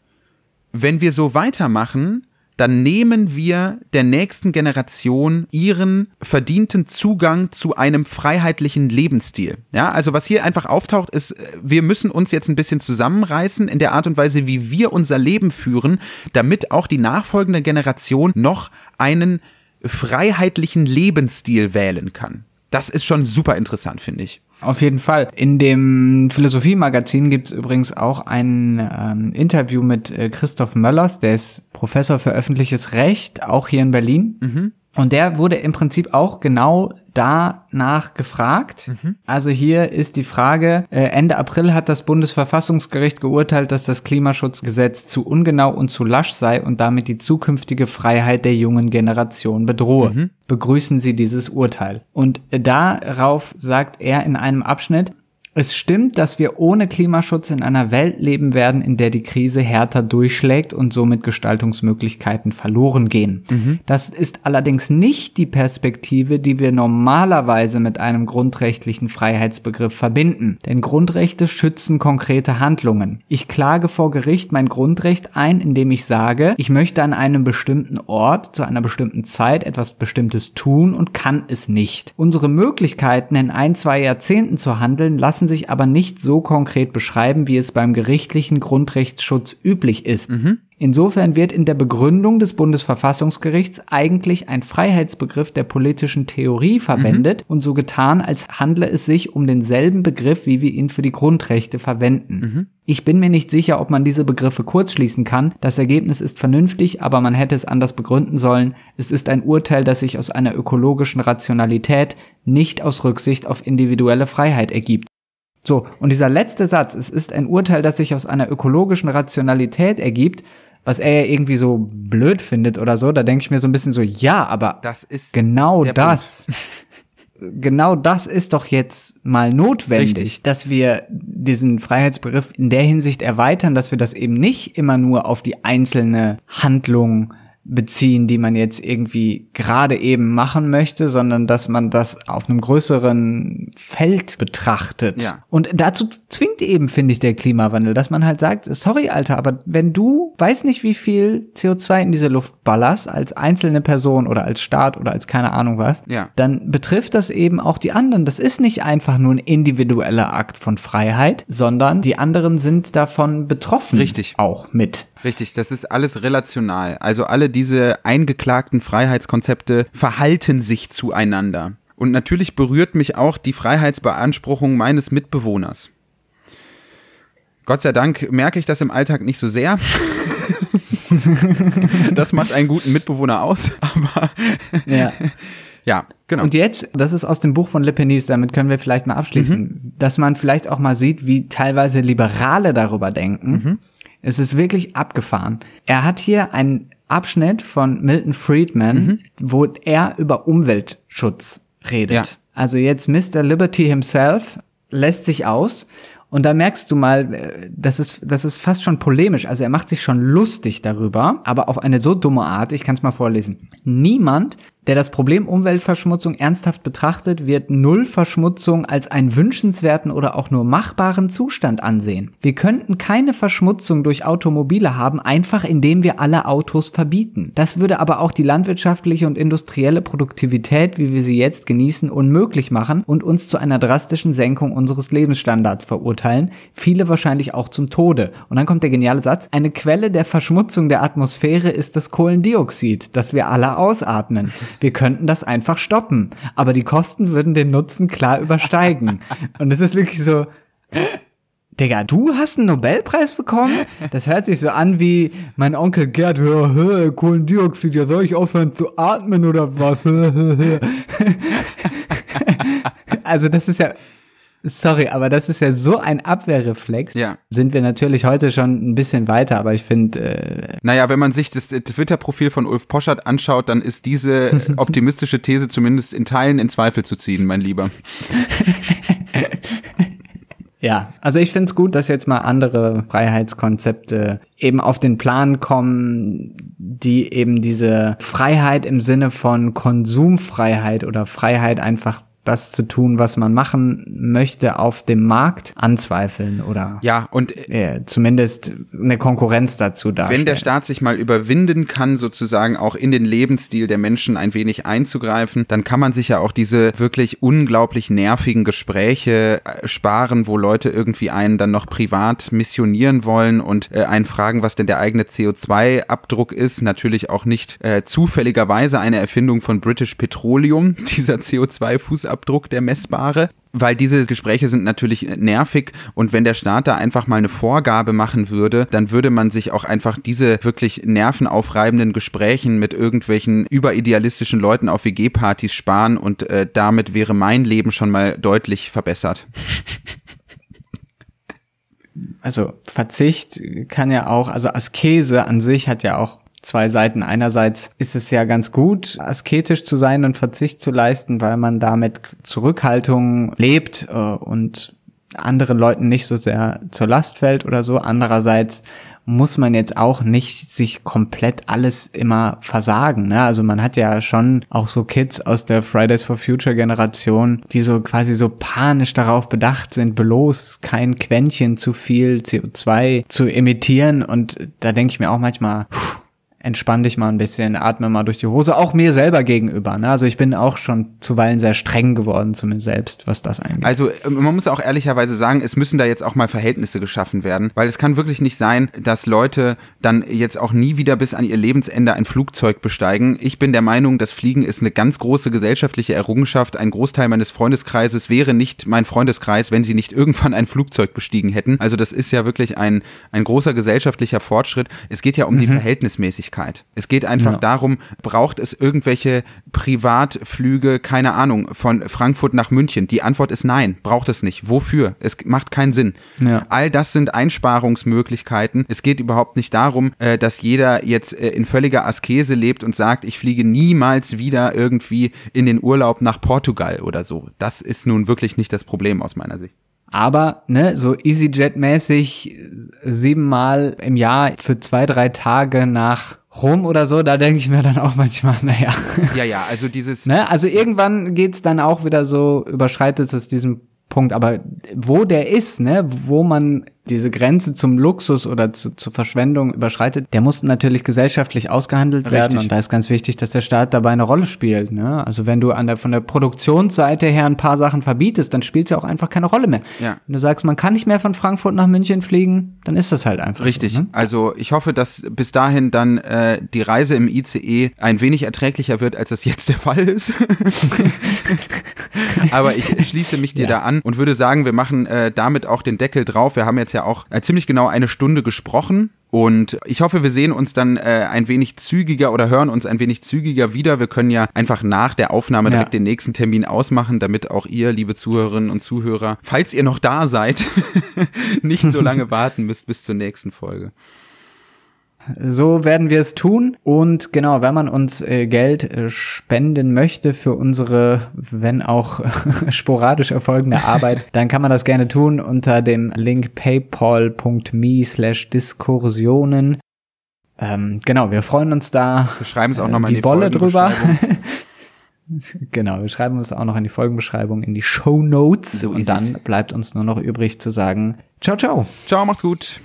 wenn wir so weitermachen, dann nehmen wir der nächsten Generation ihren verdienten Zugang zu einem freiheitlichen Lebensstil. Ja, also was hier einfach auftaucht, ist, wir müssen uns jetzt ein bisschen zusammenreißen in der Art und Weise, wie wir unser Leben führen, damit auch die nachfolgende Generation noch einen freiheitlichen Lebensstil wählen kann. Das ist schon super interessant, finde ich. Auf jeden Fall. In dem Philosophie-Magazin gibt es übrigens auch ein ähm, Interview mit äh, Christoph Möllers, der ist Professor für öffentliches Recht, auch hier in Berlin. Mhm. Und der wurde im Prinzip auch genau danach gefragt. Mhm. Also hier ist die Frage, äh, Ende April hat das Bundesverfassungsgericht geurteilt, dass das Klimaschutzgesetz zu ungenau und zu lasch sei und damit die zukünftige Freiheit der jungen Generation bedrohe. Mhm. Begrüßen Sie dieses Urteil. Und darauf sagt er in einem Abschnitt, es stimmt, dass wir ohne Klimaschutz in einer Welt leben werden, in der die Krise härter durchschlägt und somit Gestaltungsmöglichkeiten verloren gehen. Mhm. Das ist allerdings nicht die Perspektive, die wir normalerweise mit einem grundrechtlichen Freiheitsbegriff verbinden. Denn Grundrechte schützen konkrete Handlungen. Ich klage vor Gericht mein Grundrecht ein, indem ich sage, ich möchte an einem bestimmten Ort zu einer bestimmten Zeit etwas Bestimmtes tun und kann es nicht. Unsere Möglichkeiten in ein, zwei Jahrzehnten zu handeln lassen lassen sich aber nicht so konkret beschreiben, wie es beim gerichtlichen Grundrechtsschutz üblich ist. Mhm. Insofern wird in der Begründung des Bundesverfassungsgerichts eigentlich ein Freiheitsbegriff der politischen Theorie verwendet mhm. und so getan, als handle es sich um denselben Begriff, wie wir ihn für die Grundrechte verwenden. Mhm. Ich bin mir nicht sicher, ob man diese Begriffe kurzschließen kann. Das Ergebnis ist vernünftig, aber man hätte es anders begründen sollen. Es ist ein Urteil, das sich aus einer ökologischen Rationalität, nicht aus Rücksicht auf individuelle Freiheit ergibt. So, und dieser letzte Satz, es ist ein Urteil, das sich aus einer ökologischen Rationalität ergibt, was er ja irgendwie so blöd findet oder so, da denke ich mir so ein bisschen so, ja, aber das ist genau das. genau das ist doch jetzt mal notwendig, Richtig. dass wir diesen Freiheitsbegriff in der Hinsicht erweitern, dass wir das eben nicht immer nur auf die einzelne Handlung beziehen, die man jetzt irgendwie gerade eben machen möchte, sondern dass man das auf einem größeren Feld betrachtet. Ja. Und dazu zwingt eben, finde ich, der Klimawandel, dass man halt sagt, sorry, Alter, aber wenn du weiß nicht, wie viel CO2 in diese Luft ballerst, als einzelne Person oder als Staat oder als keine Ahnung was, ja. dann betrifft das eben auch die anderen. Das ist nicht einfach nur ein individueller Akt von Freiheit, sondern die anderen sind davon betroffen. Richtig. Auch mit. Richtig, das ist alles relational. Also alle diese eingeklagten Freiheitskonzepte verhalten sich zueinander. Und natürlich berührt mich auch die Freiheitsbeanspruchung meines Mitbewohners. Gott sei Dank merke ich das im Alltag nicht so sehr. das macht einen guten Mitbewohner aus, aber ja. ja, genau. Und jetzt, das ist aus dem Buch von Le Penis, damit können wir vielleicht mal abschließen, mhm. dass man vielleicht auch mal sieht, wie teilweise Liberale darüber denken. Mhm. Es ist wirklich abgefahren. Er hat hier einen Abschnitt von Milton Friedman, mhm. wo er über Umweltschutz redet. Ja. Also jetzt Mr. Liberty himself lässt sich aus und da merkst du mal, äh, das ist, das ist fast schon polemisch. Also er macht sich schon lustig darüber, aber auf eine so dumme Art. Ich kann es mal vorlesen. Niemand der das Problem Umweltverschmutzung ernsthaft betrachtet, wird Nullverschmutzung als einen wünschenswerten oder auch nur machbaren Zustand ansehen. Wir könnten keine Verschmutzung durch Automobile haben, einfach indem wir alle Autos verbieten. Das würde aber auch die landwirtschaftliche und industrielle Produktivität, wie wir sie jetzt genießen, unmöglich machen und uns zu einer drastischen Senkung unseres Lebensstandards verurteilen, viele wahrscheinlich auch zum Tode. Und dann kommt der geniale Satz, eine Quelle der Verschmutzung der Atmosphäre ist das Kohlendioxid, das wir alle ausatmen. Wir könnten das einfach stoppen, aber die Kosten würden den Nutzen klar übersteigen. Und es ist wirklich so, Digga, du hast einen Nobelpreis bekommen? Das hört sich so an wie mein Onkel Gerd, hör, hör, Kohlendioxid, ja soll ich aufhören zu atmen oder was? also das ist ja Sorry, aber das ist ja so ein Abwehrreflex. Ja. Sind wir natürlich heute schon ein bisschen weiter, aber ich finde. Äh naja, wenn man sich das Twitter-Profil von Ulf Poschert anschaut, dann ist diese optimistische These zumindest in Teilen in Zweifel zu ziehen, mein Lieber. Ja, also ich finde es gut, dass jetzt mal andere Freiheitskonzepte eben auf den Plan kommen, die eben diese Freiheit im Sinne von Konsumfreiheit oder Freiheit einfach das zu tun, was man machen möchte, auf dem Markt anzweifeln oder ja und äh, zumindest eine Konkurrenz dazu darstellen. Wenn der Staat sich mal überwinden kann, sozusagen auch in den Lebensstil der Menschen ein wenig einzugreifen, dann kann man sich ja auch diese wirklich unglaublich nervigen Gespräche äh, sparen, wo Leute irgendwie einen dann noch privat missionieren wollen und äh, einen fragen, was denn der eigene CO2-Abdruck ist. Natürlich auch nicht äh, zufälligerweise eine Erfindung von British Petroleum, dieser CO2-Fußabdruck Fußabdruck der messbare weil diese Gespräche sind natürlich nervig und wenn der Staat da einfach mal eine Vorgabe machen würde, dann würde man sich auch einfach diese wirklich nervenaufreibenden Gesprächen mit irgendwelchen überidealistischen Leuten auf WG-Partys sparen und äh, damit wäre mein Leben schon mal deutlich verbessert. Also Verzicht kann ja auch, also Askese an sich hat ja auch zwei Seiten. Einerseits ist es ja ganz gut, asketisch zu sein und Verzicht zu leisten, weil man damit Zurückhaltung lebt äh, und anderen Leuten nicht so sehr zur Last fällt oder so. Andererseits muss man jetzt auch nicht sich komplett alles immer versagen. Ne? Also man hat ja schon auch so Kids aus der Fridays for Future Generation, die so quasi so panisch darauf bedacht sind, bloß kein Quäntchen zu viel CO2 zu emittieren. Und da denke ich mir auch manchmal, pff, entspann dich mal ein bisschen, atme mal durch die Hose, auch mir selber gegenüber. Ne? Also ich bin auch schon zuweilen sehr streng geworden zu mir selbst, was das angeht. Also ähm, man muss auch ehrlicherweise sagen, es müssen da jetzt auch mal Verhältnisse geschaffen werden, weil es kann wirklich nicht sein, dass Leute dann jetzt auch nie wieder bis an ihr Lebensende ein Flugzeug besteigen. Ich bin der Meinung, das Fliegen ist eine ganz große gesellschaftliche Errungenschaft. Ein Großteil meines Freundeskreises wäre nicht mein Freundeskreis, wenn sie nicht irgendwann ein Flugzeug bestiegen hätten. Also das ist ja wirklich ein, ein großer gesellschaftlicher Fortschritt. Es geht ja um mhm. die Verhältnismäßigkeit. Geschwindigkeit. Es geht einfach ja. darum, braucht es irgendwelche Privatflüge, keine Ahnung, von Frankfurt nach München? Die Antwort ist nein, braucht es nicht. Wofür? Es macht keinen Sinn. Ja. All das sind Einsparungsmöglichkeiten. Es geht überhaupt nicht darum, äh, dass jeder jetzt äh, in völliger Askese lebt und sagt, ich fliege niemals wieder irgendwie in den Urlaub nach Portugal oder so. Das ist nun wirklich nicht das Problem aus meiner Sicht. Aber, ne, so EasyJet-mäßig siebenmal im Jahr für zwei, drei Tage nach Rom oder so, da denke ich mir dann auch manchmal, naja. Ja, ja, also dieses. Ne, also irgendwann geht's dann auch wieder so, überschreitet es diesen Punkt. Aber wo der ist, ne, wo man diese Grenze zum Luxus oder zu, zur Verschwendung überschreitet, der muss natürlich gesellschaftlich ausgehandelt Richtig. werden und da ist ganz wichtig, dass der Staat dabei eine Rolle spielt. Ne? Also wenn du an der von der Produktionsseite her ein paar Sachen verbietest, dann spielt es ja auch einfach keine Rolle mehr. Ja. Wenn du sagst, man kann nicht mehr von Frankfurt nach München fliegen, dann ist das halt einfach. Richtig. So, ne? Also ich hoffe, dass bis dahin dann äh, die Reise im ICE ein wenig erträglicher wird, als das jetzt der Fall ist. Aber ich schließe mich dir ja. da an und würde sagen, wir machen äh, damit auch den Deckel drauf. Wir haben jetzt ja auch äh, ziemlich genau eine Stunde gesprochen. Und ich hoffe, wir sehen uns dann äh, ein wenig zügiger oder hören uns ein wenig zügiger wieder. Wir können ja einfach nach der Aufnahme direkt ja. den nächsten Termin ausmachen, damit auch ihr, liebe Zuhörerinnen und Zuhörer, falls ihr noch da seid, nicht so lange warten müsst bis zur nächsten Folge. So werden wir es tun. Und genau, wenn man uns äh, Geld äh, spenden möchte für unsere, wenn auch sporadisch erfolgende Arbeit, dann kann man das gerne tun unter dem Link paypal.me slash Diskursionen. Ähm, genau, wir freuen uns da. Wir schreiben es auch nochmal äh, in die Bolle drüber. genau, wir schreiben uns auch noch in die Folgenbeschreibung, in die Show Notes. So und dann bleibt uns nur noch übrig zu sagen, ciao, ciao. Ciao, macht's gut.